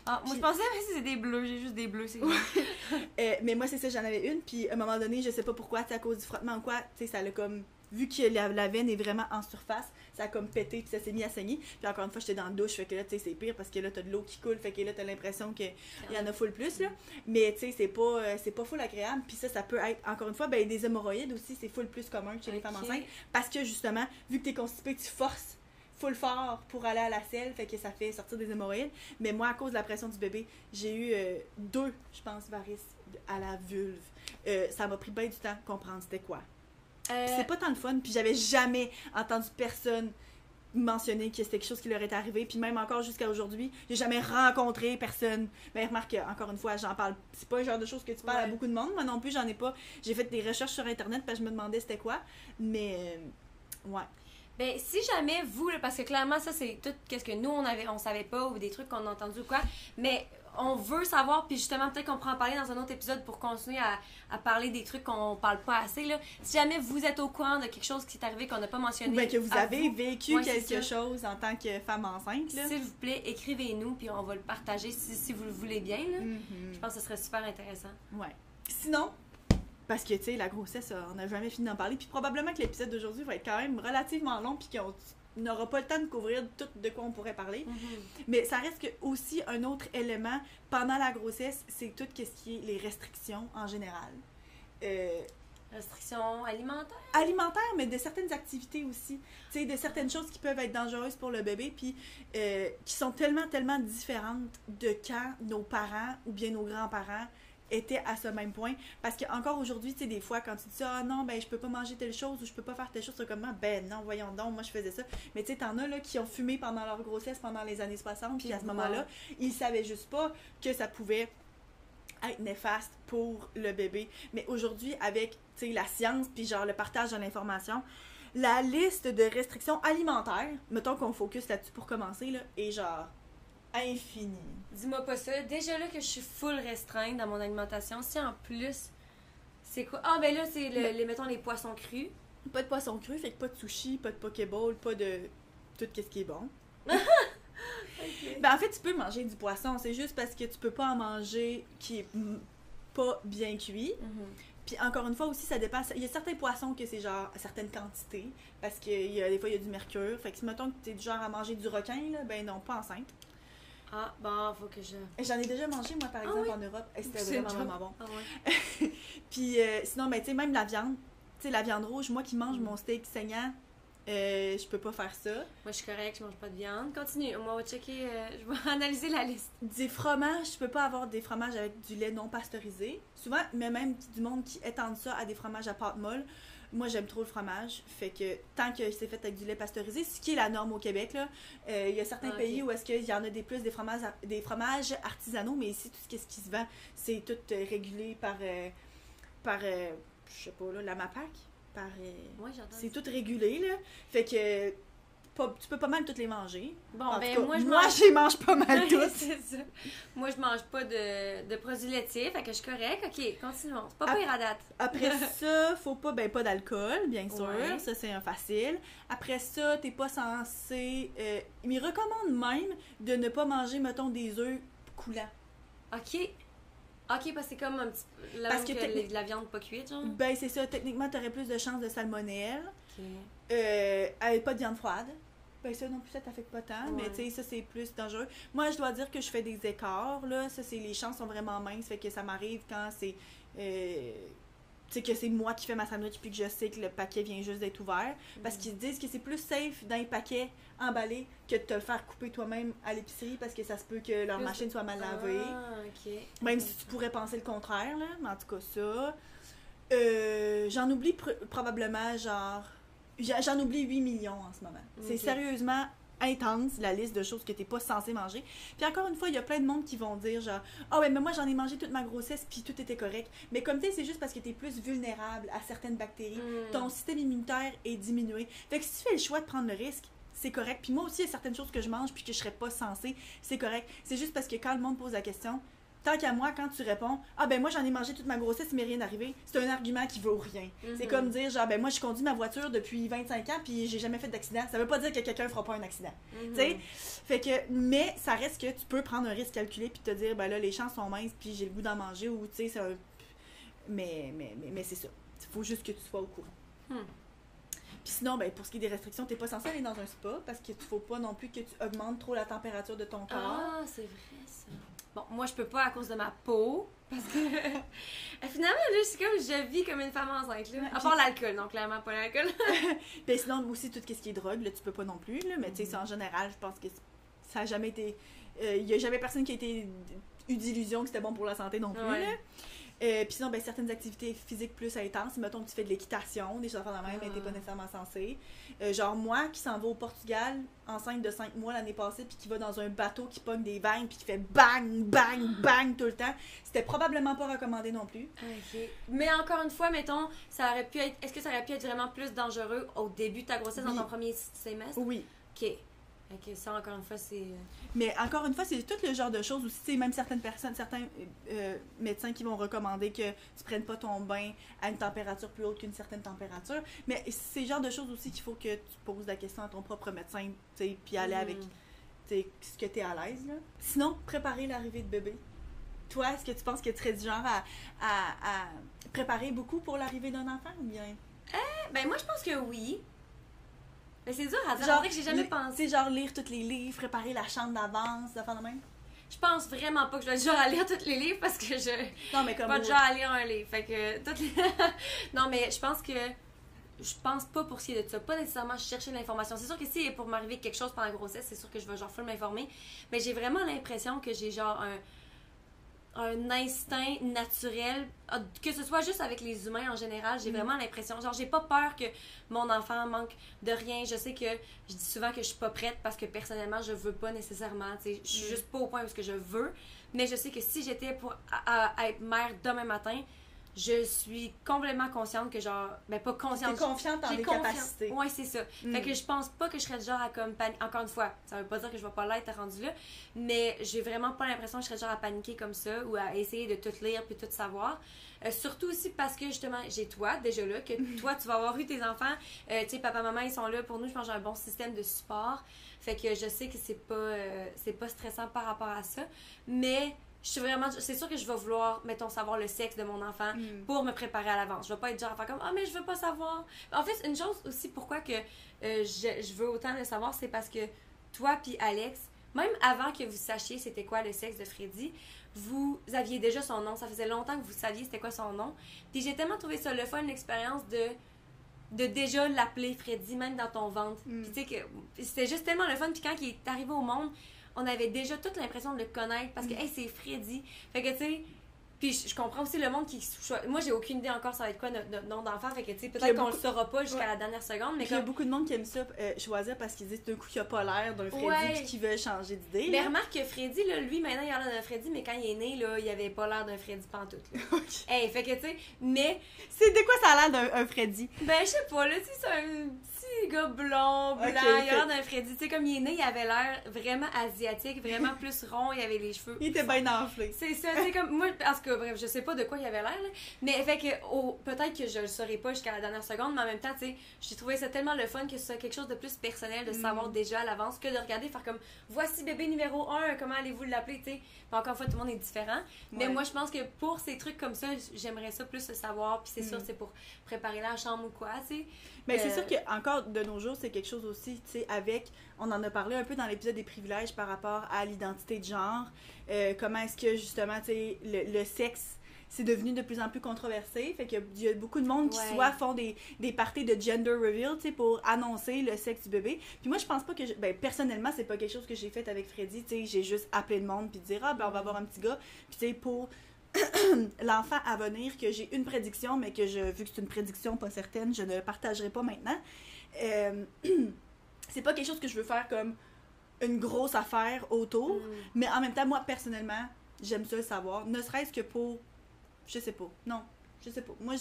Ah, moi, je pensais que c'est des bleus, j'ai juste des bleus, c'est. Euh, mais moi, c'est ça, j'en avais une, puis à un moment donné, je sais pas pourquoi, à cause du frottement ou quoi, tu sais, ça l'a comme. Vu que la, la veine est vraiment en surface, ça a comme pété, puis ça s'est mis à saigner. Puis encore une fois, j'étais dans la douche, fait que là, tu sais, c'est pire parce que là, t'as de l'eau qui coule, fait que là, t'as l'impression qu'il y en a full plus, là. Mais tu sais, c'est pas, euh, c'est pas full agréable. Puis ça, ça peut être, encore une fois, ben, des hémorroïdes aussi, c'est full plus commun chez les femmes enceintes. Parce que justement, vu que t'es constipé, tu forces full fort pour aller à la selle, fait que ça fait sortir des hémorroïdes. Mais moi, à cause de la pression du bébé, j'ai eu euh, deux, je pense, varices à la vulve. Euh, ça m'a pris bien du temps de comprendre c'était quoi. Euh, C'est pas tant le fun, puis j'avais jamais entendu personne mentionner que c'était quelque chose qui leur était arrivé, puis même encore jusqu'à aujourd'hui, j'ai jamais rencontré personne. Mais remarque, encore une fois, j'en parle, c'est pas le genre de choses que tu parles à beaucoup de monde, moi non plus, j'en ai pas. J'ai fait des recherches sur internet parce que je me demandais c'était quoi, mais euh, ouais. Ben, si jamais vous, parce que clairement, ça, c'est tout qu'est-ce que nous, on avait, on savait pas, ou des trucs qu'on a entendus ou quoi, mais on veut savoir, puis justement, peut-être qu'on pourra en parler dans un autre épisode pour continuer à, à parler des trucs qu'on parle pas assez, là. Si jamais vous êtes au courant de quelque chose qui est arrivé qu'on n'a pas mentionné, bien que vous avez vous, vécu Ouais, quelque chose en tant que femme enceinte, s'il vous plaît, écrivez-nous, puis on va le partager si, si vous le voulez bien, là. Mhm. Je pense que ce serait super intéressant. Ouais. Sinon, parce que, tu sais, la grossesse, on n'a jamais fini d'en parler. Puis probablement que l'épisode d'aujourd'hui va être quand même relativement long, puis qu'on n'aura pas le temps de couvrir tout de quoi on pourrait parler. Mais ça reste que aussi un autre élément pendant la grossesse, c'est tout ce qui est les restrictions en général. Euh, Restrictions alimentaires? alimentaires, mais de certaines activités aussi. Tu sais, de certaines choses qui peuvent être dangereuses pour le bébé, puis euh, qui sont tellement, tellement différentes de quand nos parents ou bien nos grands-parents étaient à ce même point. Parce qu'encore aujourd'hui, tu sais, des fois, quand tu dis Ah non, ben je peux pas manger telle chose ou je peux pas faire telle chose, c'est comme Ah, Ben non, voyons donc, moi je faisais ça. Mais tu sais, t'en as là qui ont fumé pendant leur grossesse pendant les années 60, puis à ce moment-là, ils savaient juste pas que ça pouvait être néfaste pour le bébé. Mais aujourd'hui, avec tu sais, la science, puis genre le partage de l'information, la liste de restrictions alimentaires, mettons qu'on focus là-dessus pour commencer, là, est genre infinie. Dis-moi pas ça. Déjà là que je suis full restreinte dans mon alimentation, si en plus, c'est quoi? Ah, ben là, c'est le- les, mettons, les poissons crus. Pas de poisson cru, fait que pas de sushi, pas de pokéball, pas de tout ce qui est bon. Ben en fait, tu peux manger du poisson, c'est juste parce que tu peux pas en manger qui est pas bien cuit. Puis encore une fois aussi, ça dépend. Il y a certains poissons que c'est genre à certaines quantités, parce que il y a, des fois il y a du mercure. Fait que si mettons que t'es du genre à manger du requin, là, ben non, pas enceinte. Ah, bon, faut que je. J'en ai déjà mangé moi par Ah exemple oui? en Europe, et c'était vraiment vraiment bon. Ah ouais. Puis euh, sinon, ben tu sais, même la viande, tu sais, la viande rouge, moi qui mange Mm. mon steak saignant, euh, je peux pas faire ça. Moi, je suis correcte, je mange pas de viande. Continue, on va checker, euh, je vais analyser la liste. Des fromages, je peux pas avoir des fromages avec du lait non pasteurisé. Souvent, mais même du monde qui étend ça à des fromages à pâte molle. Moi, j'aime trop le fromage. Fait que tant que c'est fait avec du lait pasteurisé, ce qui est la norme au Québec, là, euh, il y a certains Ah, pays où est-ce qu'il y en a des plus des fromages, des fromages artisanaux, mais ici, tout ce qui, ce qui se vend, c'est tout euh, régulé par, euh, par euh, je sais pas, là, la MAPAC. Par, Moi, j'entends. c'est tout régulé, là. Fait que pas- tu peux pas mal toutes les manger. Bon, En ben, cas, moi, je moi, mange. mange pas mal toutes. c'est ça. Moi, je mange pas de, de produits laitiers, fait que je suis correcte. Ok, continuons. C'est pas pire à date. Après ça, faut pas, ben, pas d'alcool, bien sûr. Ouais. Ça, c'est un facile. Après ça, t'es pas censé. Euh, il recommande même de ne pas manger, mettons, des œufs coulants. Ok. Ok, parce que c'est comme un petit. La, Parce que que techni- la viande pas cuite, genre. Ben, c'est ça. Techniquement, t'aurais plus de chances de salmonelle. Ok. Euh, avec pas de viande froide. Ben, ça non plus, ça t'affecte pas tant. Mais, tu sais, ça, c'est plus dangereux. Moi, je dois dire que je fais des écarts, là. Ça, c'est. Les chances sont vraiment minces. Fait que ça m'arrive quand c'est. euh, tu sais, que c'est moi qui fais ma sandwich puis que je sais que le paquet vient juste d'être ouvert. Parce qu'ils disent que c'est plus safe dans les paquets emballés que de te le faire couper toi-même à l'épicerie parce que ça se peut que leur Plus- machine soit mal lavée. Ah, ok. Même si tu pourrais penser le contraire, là. Mais en tout cas, ça. Euh, j'en oublie pr- probablement, genre. J'en oublie 8 millions en ce moment. C'est sérieusement intense, la liste de choses que t'es pas censé manger. Puis encore une fois, il y a plein de monde qui vont dire, genre, ah ouais, mais moi j'en ai mangé toute ma grossesse, puis tout était correct. Mais comme tu sais, c'est juste parce que t'es plus vulnérable à certaines bactéries. Hmm. Ton système immunitaire est diminué. Fait que si tu fais le choix de prendre le risque, c'est correct. Puis moi aussi, il y a certaines choses que je mange puis que je serais pas censée, c'est correct. C'est juste parce que quand le monde pose la question, tant qu'à moi, quand tu réponds Ah ben moi j'en ai mangé toute ma grossesse, il m'est rien arrivé, c'est un argument qui vaut rien. C'est Mhm. comme dire genre ben moi je conduis ma voiture depuis 25 ans puis j'ai jamais fait d'accident. Ça veut pas dire que quelqu'un fera pas un accident. Mhm. Tu sais? Fait que, mais ça reste que tu peux prendre un risque calculé puis te dire ben là les chances sont minces puis j'ai le goût d'en manger ou tu sais, c'est un. Mais, mais, mais, mais c'est ça. Il faut juste que tu sois au courant. Hmm. Puis sinon, ben, pour ce qui est des restrictions, t'es pas censé aller dans un spa parce qu'il faut pas non plus que tu augmentes trop la température de ton corps. Ah, c'est vrai. Bon, moi je peux pas à cause de ma peau. Parce que finalement, là, c'est comme je vis comme une femme enceinte. Là. À part l'alcool, donc clairement pas l'alcool. Puis sinon, aussi, tout ce qui est drogue, là, tu peux pas non plus. Là, mais tu sais, c'est en général, je pense que ça a jamais été. Il y a jamais personne qui a été eu d'illusion que c'était bon pour la santé non plus. Ouais. là. Euh, puis sinon, ben, certaines activités physiques plus intenses, mettons que tu fais de l'équitation, des choses de même, mais t'es pas Ah. nécessairement censé. Euh, genre moi qui s'en va au Portugal, enceinte de 5 mois l'année passée, puis qui va dans un bateau qui pogne des vagues, puis qui fait bang, bang, bang tout le temps, c'était probablement pas recommandé non plus. Ok. Mais encore une fois, mettons, ça aurait pu être. Est-ce que ça aurait pu être vraiment plus dangereux au début de ta grossesse, dans ton premier semestre? Oui. Ok. Ça encore une fois, c'est. euh, Mais encore une fois, c'est tout le genre de choses aussi. Sais, même certaines personnes, certains euh, médecins qui vont recommander que tu prennes pas ton bain à une température plus haute qu'une certaine température. Mais c'est le genre de choses aussi qu'il faut que tu poses la question à ton propre médecin, puis aller avec tu sais, ce que tu es à l'aise. là. Sinon, préparer l'arrivée de bébé. Toi, est-ce que tu penses que tu serais du genre à, à, à préparer beaucoup pour l'arrivée d'un enfant ou bien? Ben, moi, je pense que oui. Mais c'est dur à dire. Genre, que j'ai jamais pensé. Genre lire tous les livres, préparer la chambre d'avance, de faire de même? Je pense vraiment pas que je vais genre à lire tous les livres parce que je. Non, mais comme. Pas de genre à lire un livre. Fait que. toutes les- non, mais je pense que. Je pense pas pour ce qui est de ça. Pas nécessairement chercher l'information. C'est sûr que si pour m'arriver quelque chose pendant la grossesse, c'est sûr que je vais genre full m'informer. Mais j'ai vraiment l'impression que j'ai genre un un instinct naturel, ah, que ce soit juste avec les humains en général, j'ai Mhm. vraiment l'impression, genre j'ai pas peur que mon enfant manque de rien, je sais que je dis souvent que je suis pas prête parce que personnellement je veux pas nécessairement, tu sais, je suis Mhm. juste pas au point où ce que je veux, mais je sais que si j'étais pour à- à être mère demain matin, je suis complètement consciente que genre, ben pas T'es consciente, confiante en tes confiance. capacités. Ouais, c'est ça. Mm. Fait que je pense pas que je serais genre à comme paniquer. Encore une fois, ça veut pas dire que je vais pas l'être rendu là, mais j'ai vraiment pas l'impression que je serais genre à paniquer comme ça ou à essayer de tout lire puis tout savoir. Euh, surtout aussi parce que justement, j'ai toi déjà là, que toi tu vas avoir eu tes enfants. Euh, tu sais, papa, maman, ils sont là pour nous. Je pense j'ai un bon système de support. Fait que je sais que c'est pas, euh, c'est pas stressant par rapport à ça. Mais je suis vraiment. C'est sûr que je vais vouloir, mettons, savoir le sexe de mon enfant Mm. pour me préparer à l'avance. Je vais pas être genre à faire comme ah mais je veux pas savoir. En fait, une chose aussi pourquoi que euh, je, je veux autant le savoir, c'est parce que toi puis Alex, même avant que vous sachiez c'était quoi le sexe de Freddy, vous aviez déjà son nom. Ça faisait longtemps que vous saviez c'était quoi son nom. Puis j'ai tellement trouvé ça le fun l'expérience de de déjà l'appeler Freddy même dans ton ventre. Mm. Puis tu sais que c'était juste tellement le fun puis quand il est arrivé au monde, on avait déjà toute l'impression de le connaître parce que Mm. hey, c'est Freddy. Fait que tu sais puis je, je comprends aussi le monde qui moi j'ai aucune idée encore ça va être quoi notre, notre nom d'enfant fait que tu sais peut-être qu'on beaucoup- le saura pas jusqu'à Ouais. la dernière seconde mais il y a beaucoup de monde qui aime ça euh, choisir parce qu'ils disent d'un coup qu'il a pas l'air d'un Freddy Ouais. puis qui veut changer d'idée. mais là. remarque que Freddy là, lui maintenant il a l'air d'un Freddy mais quand il est né là il avait pas l'air d'un Freddy pantoute là. hey, fait que tu sais mais C'est de quoi ça a l'air d'un un Freddy? ben je sais pas là tu sais c'est un gars blond blanc Ok, il a l'air d'un Freddy tu sais comme il est né il avait l'air vraiment asiatique vraiment plus rond il avait les cheveux Il était bien enflé. C'est ça, c'est comme moi parce que bref, je sais pas de quoi il avait l'air mais fait que au- peut-être que je le saurais pas jusqu'à la dernière seconde, mais en même temps, tu sais, j'ai trouvé ça tellement le fun que ce soit quelque chose de plus personnel de Mm. savoir déjà à l'avance que de regarder faire comme voici bébé numéro 1, comment allez-vous l'appeler, tu sais. Encore une fois, tout le monde est différent, mais Ouais. moi je pense que pour ces trucs comme ça, j'aimerais ça plus le savoir, puis c'est sûr Mm. c'est pour préparer la chambre ou quoi, tu sais. Mais c'est Euh, sûr que encore de nos jours, c'est quelque chose aussi, tu sais, avec, on en a parlé un peu dans l'épisode des privilèges par rapport à l'identité de genre, euh, comment est-ce que justement, tu sais, le, le sexe, c'est devenu de plus en plus controversé, fait qu'il y a beaucoup de monde qui Ouais. soit font des, des parties de gender reveal, tu sais, pour annoncer le sexe du bébé. Puis moi, je pense pas que, je- ben, personnellement, c'est pas quelque chose que j'ai fait avec Freddy, tu sais, j'ai juste appelé le monde puis dire, ah, ben, on va avoir un petit gars, puis tu sais, pour l'enfant à venir que j'ai une prédiction, mais que je, vu que c'est une prédiction pas certaine, je ne partagerai pas maintenant. Euh, c'est pas quelque chose que je veux faire comme une grosse affaire autour, Mm. mais en même temps, moi personnellement, j'aime ça le savoir, ne serait-ce que pour. Je sais pas. Non, je sais pas. Moi,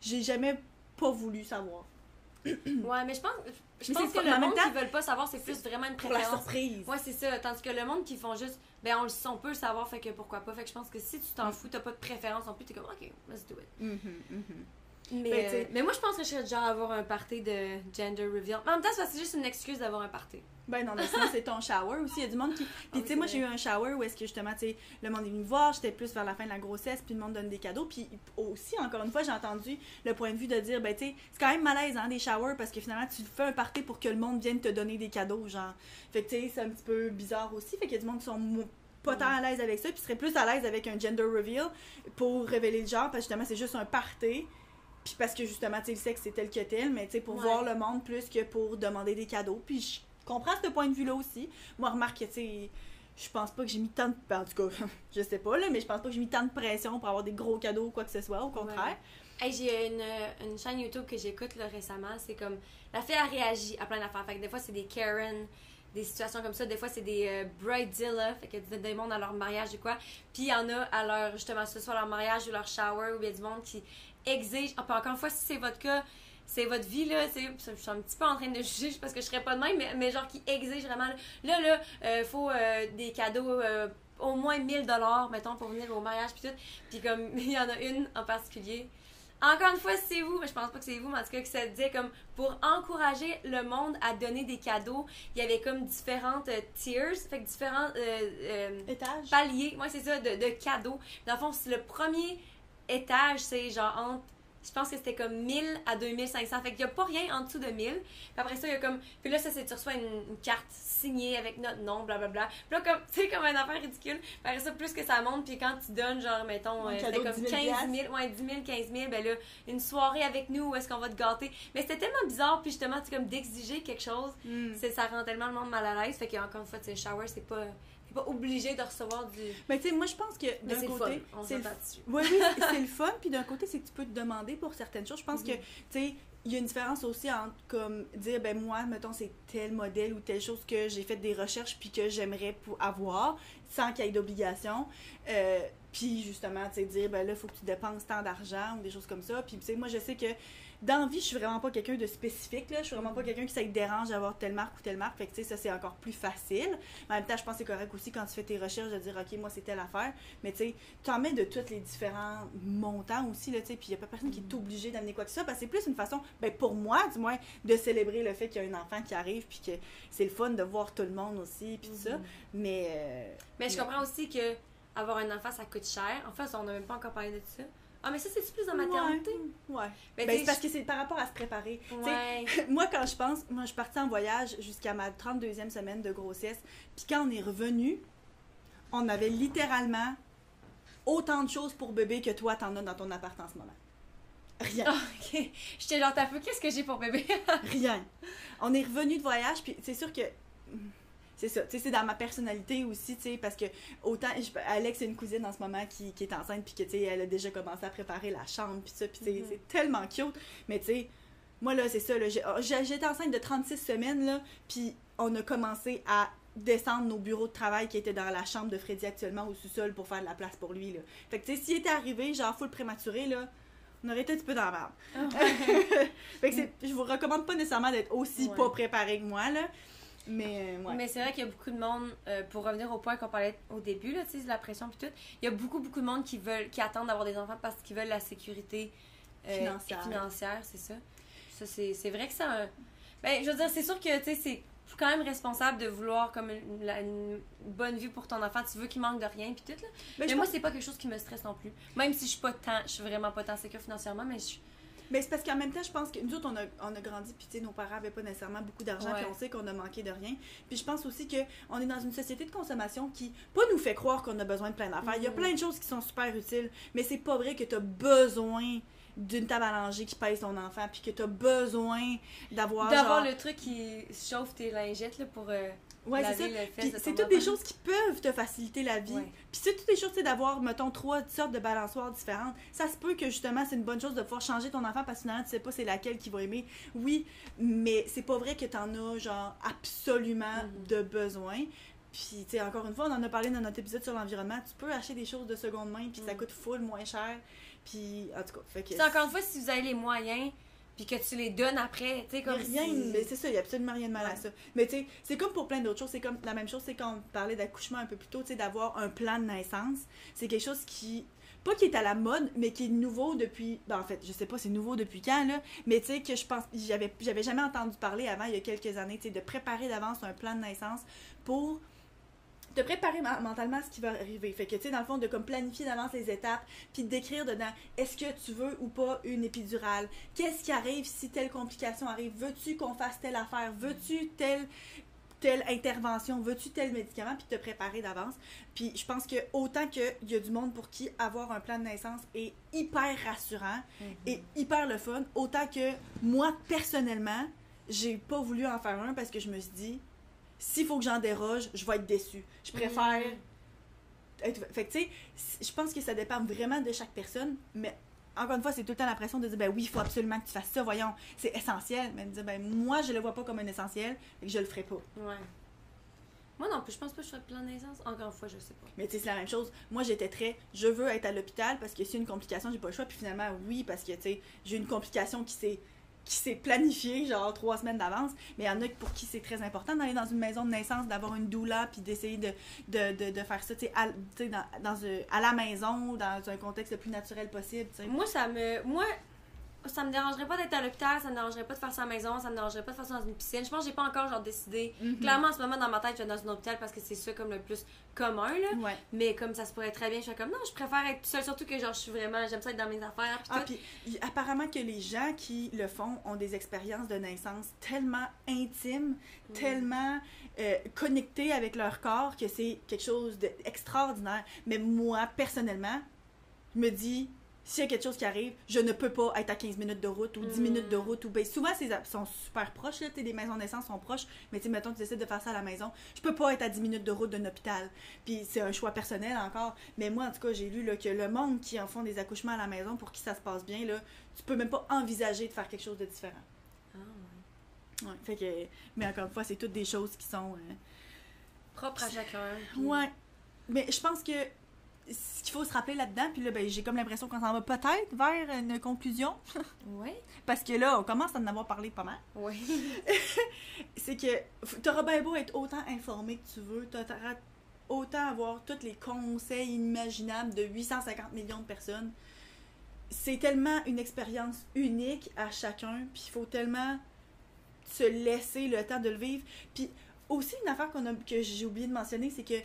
j'ai jamais pas voulu savoir. ouais, mais je pense, je pense que le monde temps, qui veulent pas savoir, c'est plus vraiment une Pour la préférence. surprise. Ouais, c'est ça. Tandis que le monde qui font juste, ben on, le sait, on peut le savoir, fait que pourquoi pas. Fait que je pense que si tu t'en Mm. fous, t'as pas de préférence non plus, t'es comme, ok, let's do it. Mhm, mhm. Mais, Ben, euh, mais moi, je pense que je serais déjà à avoir un party de gender reveal. Mais en même temps, c'est que c'est juste une excuse d'avoir un party. Ben non, mais sinon c'est ton shower aussi. Il y a du monde qui. Puis oui, tu sais, moi j'ai eu un shower où est-ce que justement, tu sais, le monde est venu me voir, j'étais plus vers la fin de la grossesse, puis le monde donne des cadeaux. Puis aussi, encore une fois, j'ai entendu le point de vue de dire, ben tu sais, c'est quand même malaise, hein, des showers, parce que finalement, tu fais un party pour que le monde vienne te donner des cadeaux, genre. Fait que tu sais, c'est un petit peu bizarre aussi. Fait qu'il y a du monde qui sont pas tant à l'aise avec ça, puis seraient plus à l'aise avec un gender reveal pour révéler le genre, parce que justement, c'est juste un party. Puis parce que justement, tu sais, le sexe c'est tel que tel, mais tu sais, pour Ouais. voir le monde plus que pour demander des cadeaux. Puis je comprends ce point de vue-là aussi. Moi, remarque que, tu sais, je pense pas que j'ai mis tant de. En tout cas, je sais pas, là, mais je pense pas que j'ai mis tant de pression pour avoir des gros cadeaux ou quoi que ce soit, au contraire. Hey, j'ai une, une chaîne YouTube que j'écoute là, récemment. C'est comme. La fille a réagi à plein d'affaires. Fait que des fois, c'est des Karen, des situations comme ça. Des fois, c'est des euh, Bridezilla. Fait que des, mondes à leur mariage ou quoi. Puis il y en a à leur, justement, ce soit leur mariage ou leur shower, y a du monde qui exige. Ah, encore une fois, si c'est votre cas, c'est votre vie, là. c'est- Je suis un petit peu en train de juger parce que je serais pas de même, mais, mais genre qui exige vraiment. Là, là, euh, faut euh, des cadeaux. euh, au moins 1000 dollars mettons pour venir au mariage puis tout puis comme il y en a une en particulier encore une fois, c'est vous, mais je pense pas que c'est vous, mais en tout cas, que ça disait comme pour encourager le monde à donner des cadeaux, il y avait comme différentes euh, tiers, fait que différents euh, euh, Étage. paliers, ouais, c'est ça, de, de cadeaux. Dans le fond, c'est le premier étage, c'est genre entre. Je pense que c'était comme 1000 à 2500. Fait qu'il n'y a pas rien en dessous de 1000. Puis après ça, il y a comme. Puis là, ça, c'est tu reçois une, une carte signée avec notre nom, blablabla. Puis là, comme, tu sais, comme une affaire ridicule. Puis après ça, plus que ça monte, puis quand tu donnes, genre, mettons, euh, c'était comme 10 000 15 000, ouais, 10 000, 15 000, ben là, une soirée avec nous où est-ce qu'on va te gâter? Mais c'était tellement bizarre, puis justement, tu comme d'exiger quelque chose, c'est ça rend tellement le monde mal à l'aise. Fait qu'encore une fois, tu sais, shower, c'est pas. T'es pas obligé de recevoir du. Mais tu sais, moi je pense que d'un fun, côté, c'est le dessus. Oui, oui, c'est- le fun. Puis d'un côté, c'est que tu peux te demander pour certaines choses. Je pense que, Mhm. tu sais, il y a une différence aussi entre comme dire, ben moi, mettons, c'est tel modèle ou telle chose que j'ai fait des recherches puis que j'aimerais avoir sans qu'il y ait d'obligation. Euh, puis justement, tu sais, dire, ben là, il faut que tu dépenses tant d'argent ou des choses comme ça. Puis tu sais, moi, je sais que dans la vie, je suis vraiment pas quelqu'un de spécifique. Là. Je suis vraiment pas quelqu'un qui ça te dérange d'avoir telle marque ou telle marque. Fait que tu sais, ça, c'est encore plus facile. Mais en même temps, je pense que c'est correct aussi quand tu fais tes recherches de dire, OK, moi, c'est telle affaire. Mais tu sais, tu en mets de tous les différents montants aussi, là, puis il n'y a pas personne qui est obligé d'amener quoi que ce soit, parce que c'est plus une façon, ben pour moi, du moins, de célébrer le fait qu'il y a un enfant qui arrive, puis que c'est le fun de voir tout le monde aussi, puis ça. Mhm. Mais. euh, Mais je comprends aussi que avoir un enfant, ça coûte cher. En fait, on n'a même pas encore parlé de ça. Ah, mais ça, c'est plus dans maternité. Ouais. ouais. Ben, tu c'est parce que c'est par rapport à se préparer. Ouais. moi, quand je pense, moi, je suis partie en voyage jusqu'à ma 32e semaine de grossesse. Puis quand on est revenu, on avait littéralement autant de choses pour bébé que toi, t'en as dans ton appart en ce moment. Rien. Ah, ok. J'étais genre, t'as qu'est-ce que j'ai pour bébé? Rien. On est revenu de voyage, puis c'est sûr que. C'est ça, tu sais, c'est dans ma personnalité aussi, tu sais, parce que autant. je- Alex a une cousine en ce moment qui, qui est enceinte, puis que, tu sais, elle a déjà commencé à préparer la chambre, puis ça, puis Mhm. c'est tellement cute. Mais, tu sais, moi, là, c'est ça, j'ai- j'étais enceinte de 36 semaines, là, puis on a commencé à descendre nos bureaux de travail qui étaient dans la chambre de Freddy actuellement au sous-sol pour faire de la place pour lui, là. Fait que, tu sais, s'il était arrivé, genre, full prématuré, là, on aurait été un petit peu dans la merde. fait que je vous recommande pas nécessairement d'être aussi Ouais. pas préparé que moi, là. Mais, euh, ouais. Mais c'est vrai qu'il y a beaucoup de monde, euh, pour revenir au point qu'on parlait au début, là, tu sais, la pression puis tout, il y a beaucoup, beaucoup de monde qui veulent, qui attendent d'avoir des enfants parce qu'ils veulent la sécurité euh, Financière. financière, c'est ça. Ça, c'est vrai que ça... a un- Ben, je veux dire, c'est sûr que, tu sais, c'est quand même responsable de vouloir comme une, la- une bonne vue pour ton enfant. Tu veux qu'il manque de rien puis tout, là. Ben, Mais moi, pense- c'est pas quelque chose qui me stresse non plus. Même si je suis pas tant, je suis vraiment pas tant sécure financièrement, mais je... ben, c'est parce qu'en même temps, je pense que nous autres, on a, on a grandi, puis tu sais, nos parents avaient pas nécessairement beaucoup d'argent, puis on sait qu'on a manqué de rien. Puis je pense aussi que on est dans une société de consommation qui, pas nous fait croire qu'on a besoin de plein d'affaires. Il y a Mhm. plein de choses qui sont super utiles, mais c'est pas vrai que tu as besoin d'une table à langer qui pèse ton enfant, puis que tu as besoin d'avoir. D'avoir genre- le truc qui chauffe tes lingettes, là, pour euh, Ouais, c'est ça. c'est toutes des choses qui peuvent te faciliter la vie. Ouais. Puis c'est toutes des choses, tu sais, d'avoir, mettons, trois sortes de balançoires différentes. Ça se peut que justement, c'est une bonne chose de pouvoir changer ton enfant parce que finalement, tu sais pas c'est laquelle qui va aimer. Oui, mais c'est pas vrai que t'en as, genre, absolument Mhm. de besoin. Puis, tu sais, encore une fois, on en a parlé dans notre épisode sur l'environnement. Tu peux acheter des choses de seconde main, puis ça Mhm. coûte full moins cher. Puis, en tout cas, fait que. Encore une fois, si vous avez les moyens, puis que tu les donnes après, tu sais, comme rien, si- mais c'est ça, il n'y a absolument rien de mal à ça. Mais tu sais, c'est comme pour plein d'autres choses. C'est comme la même chose, c'est quand on parlait d'accouchement un peu plus tôt, tu sais, d'avoir un plan de naissance. C'est quelque chose qui, pas qui est à la mode, mais qui est nouveau depuis, ben en fait, je sais pas c'est nouveau depuis quand, là, mais tu sais, que je pense, j'avais j'avais jamais entendu parler avant, il y a quelques années, tu sais, de préparer d'avance un plan de naissance pour te préparer mentalement à ce qui va arriver. Fait que, tu sais, dans le fond, de comme planifier d'avance les étapes, puis d'écrire dedans, est-ce que tu veux ou pas une épidurale? Qu'est-ce qui arrive si telle complication arrive? Veux-tu qu'on fasse telle affaire? Veux-tu telle telle intervention, veux-tu tel médicament, puis te préparer d'avance. Puis je pense que autant qu'il y a du monde pour qui avoir un plan de naissance est hyper rassurant et hyper le fun, autant que moi, personnellement, j'ai pas voulu en faire un parce que je me suis dit, s'il faut que j'en déroge, je vais être déçue. Je préfère être... Fait que tu sais, je pense que ça dépend vraiment de chaque personne, mais encore une fois, c'est tout le temps la pression de dire, ben oui, il faut absolument que tu fasses ça, voyons, c'est essentiel. Mais de dire, ben moi, je le vois pas comme un essentiel, et que je le ferai pas. Ouais. Moi non plus, je pense pas que je ferais plein de naissance. Encore une fois, je sais pas. Mais tu sais, c'est la même chose. Moi, j'étais très, je veux être à l'hôpital parce que a une complication, j'ai pas le choix. Puis finalement, oui, parce que tu sais, j'ai une complication qui s'est qui s'est planifiée, genre trois semaines d'avance. Mais il y en a pour qui c'est très important d'aller dans une maison de naissance, d'avoir une doula, puis d'essayer de, de, de, de faire ça, tu sais, à, dans, dans un- à la maison, dans un contexte le plus naturel possible. Moi, ça me. Moi, ça me dérangerait pas d'être à l'hôpital, ça me dérangerait pas de faire ça à la maison, ça me dérangerait pas de faire ça dans une piscine. Je pense que j'ai pas encore genre décidé. Mhm. Clairement, en ce moment, dans ma tête, je vais dans un hôpital parce que c'est ça comme le plus commun, là. Ouais. Mais comme ça se pourrait très bien, je suis comme non, je préfère être seule, surtout que genre je suis vraiment, j'aime ça être dans mes affaires. Ah, puis apparemment que les gens qui le font ont des expériences de naissance tellement intimes, Mm. tellement euh, connectées avec leur corps que c'est quelque chose d'extraordinaire. Mais moi, personnellement, je me dis, s'il y a quelque chose qui arrive, je ne peux pas être à 15 minutes de route ou 10 Mm. minutes de route. ou ben, Souvent, ces apps sont super proches, là, les maisons de naissance sont proches, mais mettons, tu décides de faire ça à la maison, je peux pas être à 10 minutes de route d'un hôpital. Puis c'est un choix personnel encore. Mais moi, en tout cas, j'ai lu là, que le monde qui en font des accouchements à la maison, pour qui ça se passe bien, là, tu peux même pas envisager de faire quelque chose de différent. Ah, ouais. Ouais, fait que, mais encore une fois, c'est toutes des choses qui sont. euh, Propre à chacun. puis- Ouais. Mais je pense que ce qu'il faut se rappeler là-dedans, puis là, ben, j'ai comme l'impression qu'on s'en va peut-être vers une conclusion, Ouais. parce que là, on commence à en avoir parlé pas mal. Ouais. c'est que t'auras bien beau être autant informé que tu veux, t'auras autant avoir tous les conseils inimaginables de 850 millions de personnes. C'est tellement une expérience unique à chacun, puis il faut tellement se laisser le temps de le vivre. Puis aussi une affaire qu'on a, que j'ai oublié de mentionner, c'est que,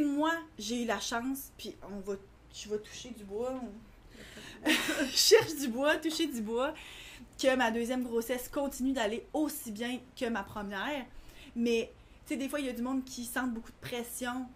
moi, j'ai eu la chance, puis on va, je toucher du bois, on- cherche du bois, toucher du bois, que ma deuxième grossesse continue d'aller aussi bien que ma première. Mais, tu sais, des fois, il y a du monde qui sent beaucoup de pression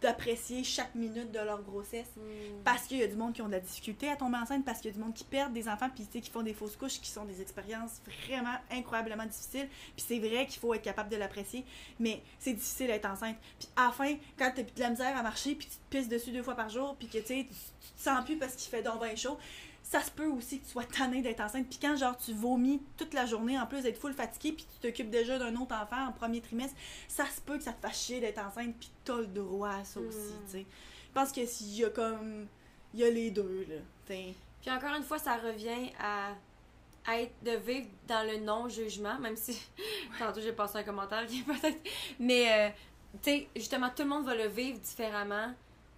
d'apprécier chaque minute de leur grossesse. Mm. Parce qu'il y a du monde qui ont de la difficulté à tomber enceinte, parce qu'il y a du monde qui perdent des enfants, puis tu sais, qui font des fausses couches, qui sont des expériences vraiment incroyablement difficiles. Puis c'est vrai qu'il faut être capable de l'apprécier, mais c'est difficile d'être enceinte. Puis à la fin, quand t'as plus de la misère à marcher, puis tu te pisses dessus deux fois par jour, puis que tu sais, tu tu te sens plus parce qu'il fait donc bien chaud, ça se peut aussi que tu sois tanné d'être enceinte. Puis quand genre tu vomis toute la journée, en plus d'être full fatigué, puis tu t'occupes déjà d'un autre enfant en premier trimestre, ça se peut que ça te fasse chier d'être enceinte, puis t'as le droit à ça aussi, Mm. tu sais. Je pense que s'il y a comme. Il y a les deux, là. T'sais. Puis encore une fois, ça revient à, à être, de vivre dans le non-jugement, même si tantôt j'ai passé un commentaire qui peut-être. Mais, euh, tu sais, justement, tout le monde va le vivre différemment.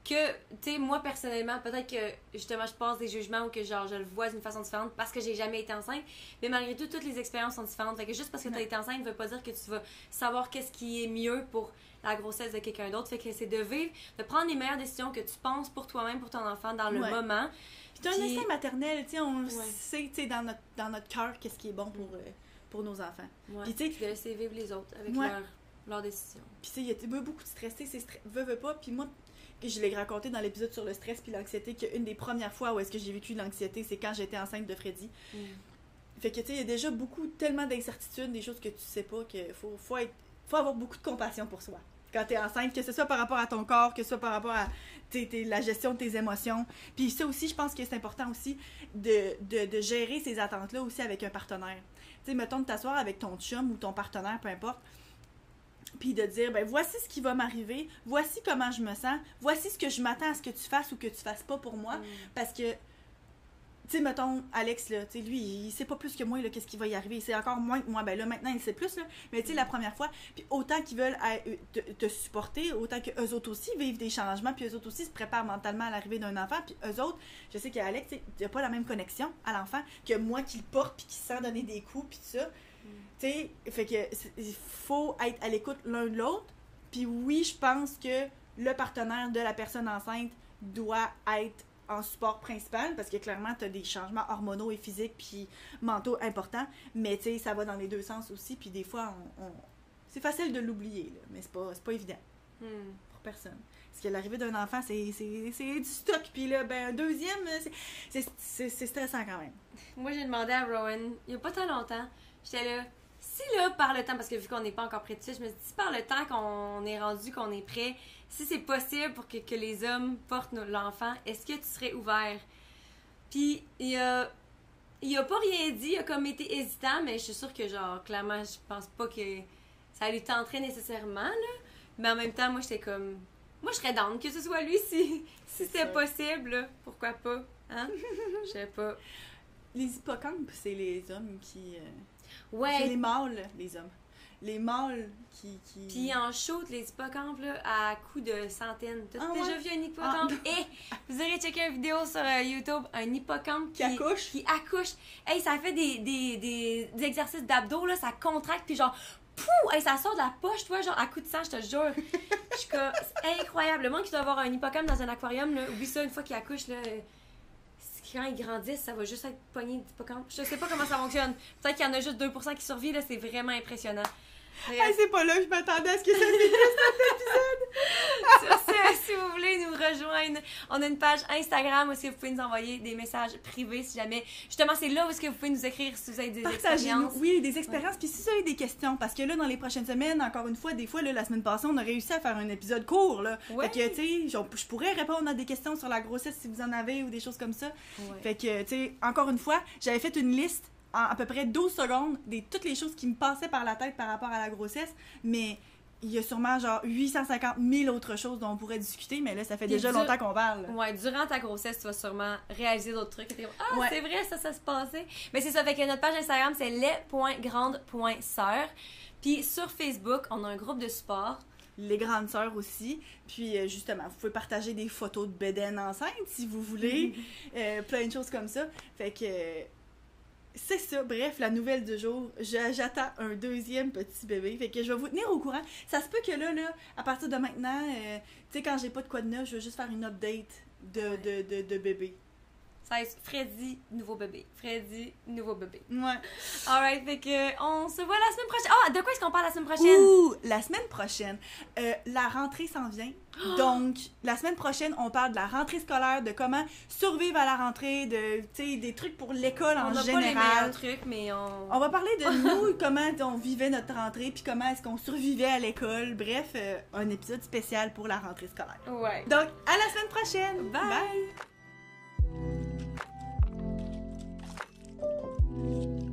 Que, tu sais, moi personnellement, peut-être que justement je passe des jugements ou que genre je le vois d'une façon différente parce que j'ai jamais été enceinte. Mais malgré tout, toutes les expériences sont différentes. Fait que juste parce que tu as été enceinte ne veut pas dire que tu vas savoir qu'est-ce qui est mieux pour la grossesse de quelqu'un d'autre. Fait que c'est de vivre, de prendre les meilleures décisions que tu penses pour toi-même, pour ton enfant dans le Ouais. moment. Puis t'as un instinct maternel, tu sais, on Ouais. sait, tu sais, dans notre, dans notre cœur, qu'est-ce qui est bon pour, euh, pour nos enfants. Ouais. Puis tu sais, de laisser vivre les autres avec Ouais. leurs leurs décisions. Puis tu sais, il y a beaucoup de stress, tu sais, c'est stre- veux, veux pas. Puis moi, je l'ai raconté dans l'épisode sur le stress puis l'anxiété, qu'une des premières fois où est-ce que j'ai vécu de l'anxiété, c'est quand j'étais enceinte de Freddy. Fait que tu sais, il y a déjà beaucoup, tellement d'incertitudes, des choses que tu sais pas, qu'il faut, faut, être, faut avoir beaucoup de compassion pour soi. Quand t'es enceinte, que ce soit par rapport à ton corps, que ce soit par rapport à t'es- t'es- la gestion de tes émotions. Puis ça aussi, je pense que c'est important aussi de, de, de gérer ces attentes-là aussi avec un partenaire. Tu sais, mettons de t'asseoir avec ton chum ou ton partenaire, peu importe, puis de dire, ben voici ce qui va m'arriver, voici comment je me sens, voici ce que je m'attends à ce que tu fasses ou que tu fasses pas pour moi. Parce que tu sais, mettons, Alex, là, tu sais, lui, il sait pas plus que moi, là, qu'est-ce qui va y arriver. C'est encore moins que moi. Ben là, maintenant, il sait plus, là. Mais tu sais, la première fois, puis autant qu'ils veulent euh, te, te supporter, autant que eux autres aussi vivent des changements, puis eux autres aussi se préparent mentalement à l'arrivée d'un enfant, puis eux autres, je sais qu'Alex, il a pas la même connexion à l'enfant que moi qui le porte, puis qui sent donner des coups, puis tout ça. Tu sais, fait que il faut être à l'écoute l'un de l'autre. Puis oui, je pense que le partenaire de la personne enceinte doit être en support principal parce que clairement, tu as des changements hormonaux et physiques puis mentaux importants. Mais tu sais, ça va dans les deux sens aussi. Puis des fois, on, on- c'est facile de l'oublier, mais c'est pas, c'est pas évident Hmm. pour personne. Parce que l'arrivée d'un enfant, c'est, c'est, c'est du stock. Puis là, ben, un deuxième, c'est, c'est, c'est- c'est stressant quand même. Moi, j'ai demandé à Rowan, il y a pas tant longtemps, j'étais là, si là, par le temps, parce que vu qu'on n'est pas encore prêt de suite, je me suis dit, si par le temps qu'on est rendu, qu'on est prêt, si c'est possible pour que, que les hommes portent l'enfant, est-ce que tu serais ouvert? Puis, il a, il a pas rien dit, il a comme été hésitant, mais je suis sûre que, genre, clairement, je pense pas que ça lui tenterait nécessairement, là. Mais en même temps, moi, j'étais comme, moi, je serais down que ce soit lui si, si ça. possible, là. Pourquoi pas? Hein? Je sais pas. Les hippocampes, c'est les hommes qui. euh, Ouais, C'est les mâles, les hommes. Les mâles qui. qui... Puis en shoot, les hippocampes, là, à coups de centaines. T'as Ah déjà ouais? vu un hippocampe? Et vous aurez checké une vidéo sur euh, YouTube, un hippocampe Qui accouche? Qui accouche. Hey, ça fait des, des, des, des exercices d'abdos, là, ça contracte, puis genre, pouh! Hey, ça sort de la poche, toi, genre, à coup de sang, je te jure. Je suis comme, c'est incroyable. Le monde qui doit avoir un hippocampe dans un aquarium, là, oublie ça, une fois qu'il accouche, là. Quand ils grandissent, ça va juste être pogné d'hippocampe. Je sais pas comment ça fonctionne. Peut-être qu'il y en a juste 2% qui survivent, là, c'est vraiment impressionnant. Hey, c'est pas là, je m'attendais à ce que ça finisse. Sur ce, si vous voulez nous rejoindre, on a une page Instagram où que vous pouvez nous envoyer des messages privés si jamais. Justement, c'est là où est-ce que vous pouvez nous écrire si vous avez des expériences. oui, des expériences. Puis si vous avez des questions, parce que là, dans les prochaines semaines, encore une fois, des fois, là, la semaine passée, on a réussi à faire un épisode court, là. Ouais. Fait que, tu sais, je pourrais répondre à des questions sur la grossesse si vous en avez ou des choses comme ça. Ouais. Fait que, tu sais, encore une fois, j'avais fait une liste en à peu près 12 secondes de toutes les choses qui me passaient par la tête par rapport à la grossesse, mais il y a sûrement genre 850 000 autres choses dont on pourrait discuter, mais là, ça fait déjà longtemps qu'on parle. Ouais, durant ta grossesse, tu vas sûrement réaliser d'autres trucs. et Ah, Ouais. c'est vrai, ça, ça se passait. Mais c'est ça, fait que notre page Instagram, c'est les.grandes.sœurs. Puis sur Facebook, on a un groupe de support. les grandes sœurs aussi. Puis euh, justement, vous pouvez partager des photos de bédaine enceinte si vous voulez. Euh, plein de choses comme ça. Fait que euh, c'est ça. Bref, la nouvelle du jour, j'attends un deuxième petit bébé. Fait que je vais vous tenir au courant. Ça se peut que là, là à partir de maintenant, euh, tu sais, quand j'ai pas de quoi de neuf, je vais juste faire une update de, de, de bébé. Ça va être Freddy, nouveau bébé. Freddy, nouveau bébé. Ouais. Alright, fait que on se voit la semaine prochaine. Ah, de quoi est-ce qu'on parle la semaine prochaine? Ouh, la semaine prochaine, euh, la rentrée s'en vient. Donc, la semaine prochaine, on parle de la rentrée scolaire, de comment survivre à la rentrée, de, des trucs pour l'école on en n'a pas les meilleurs général. trucs, mais on. On va parler de nous, comment on vivait notre rentrée, puis comment est-ce qu'on survivait à l'école. Bref, euh, un épisode spécial pour la rentrée scolaire. Ouais. Donc, à la semaine prochaine! Bye. thank you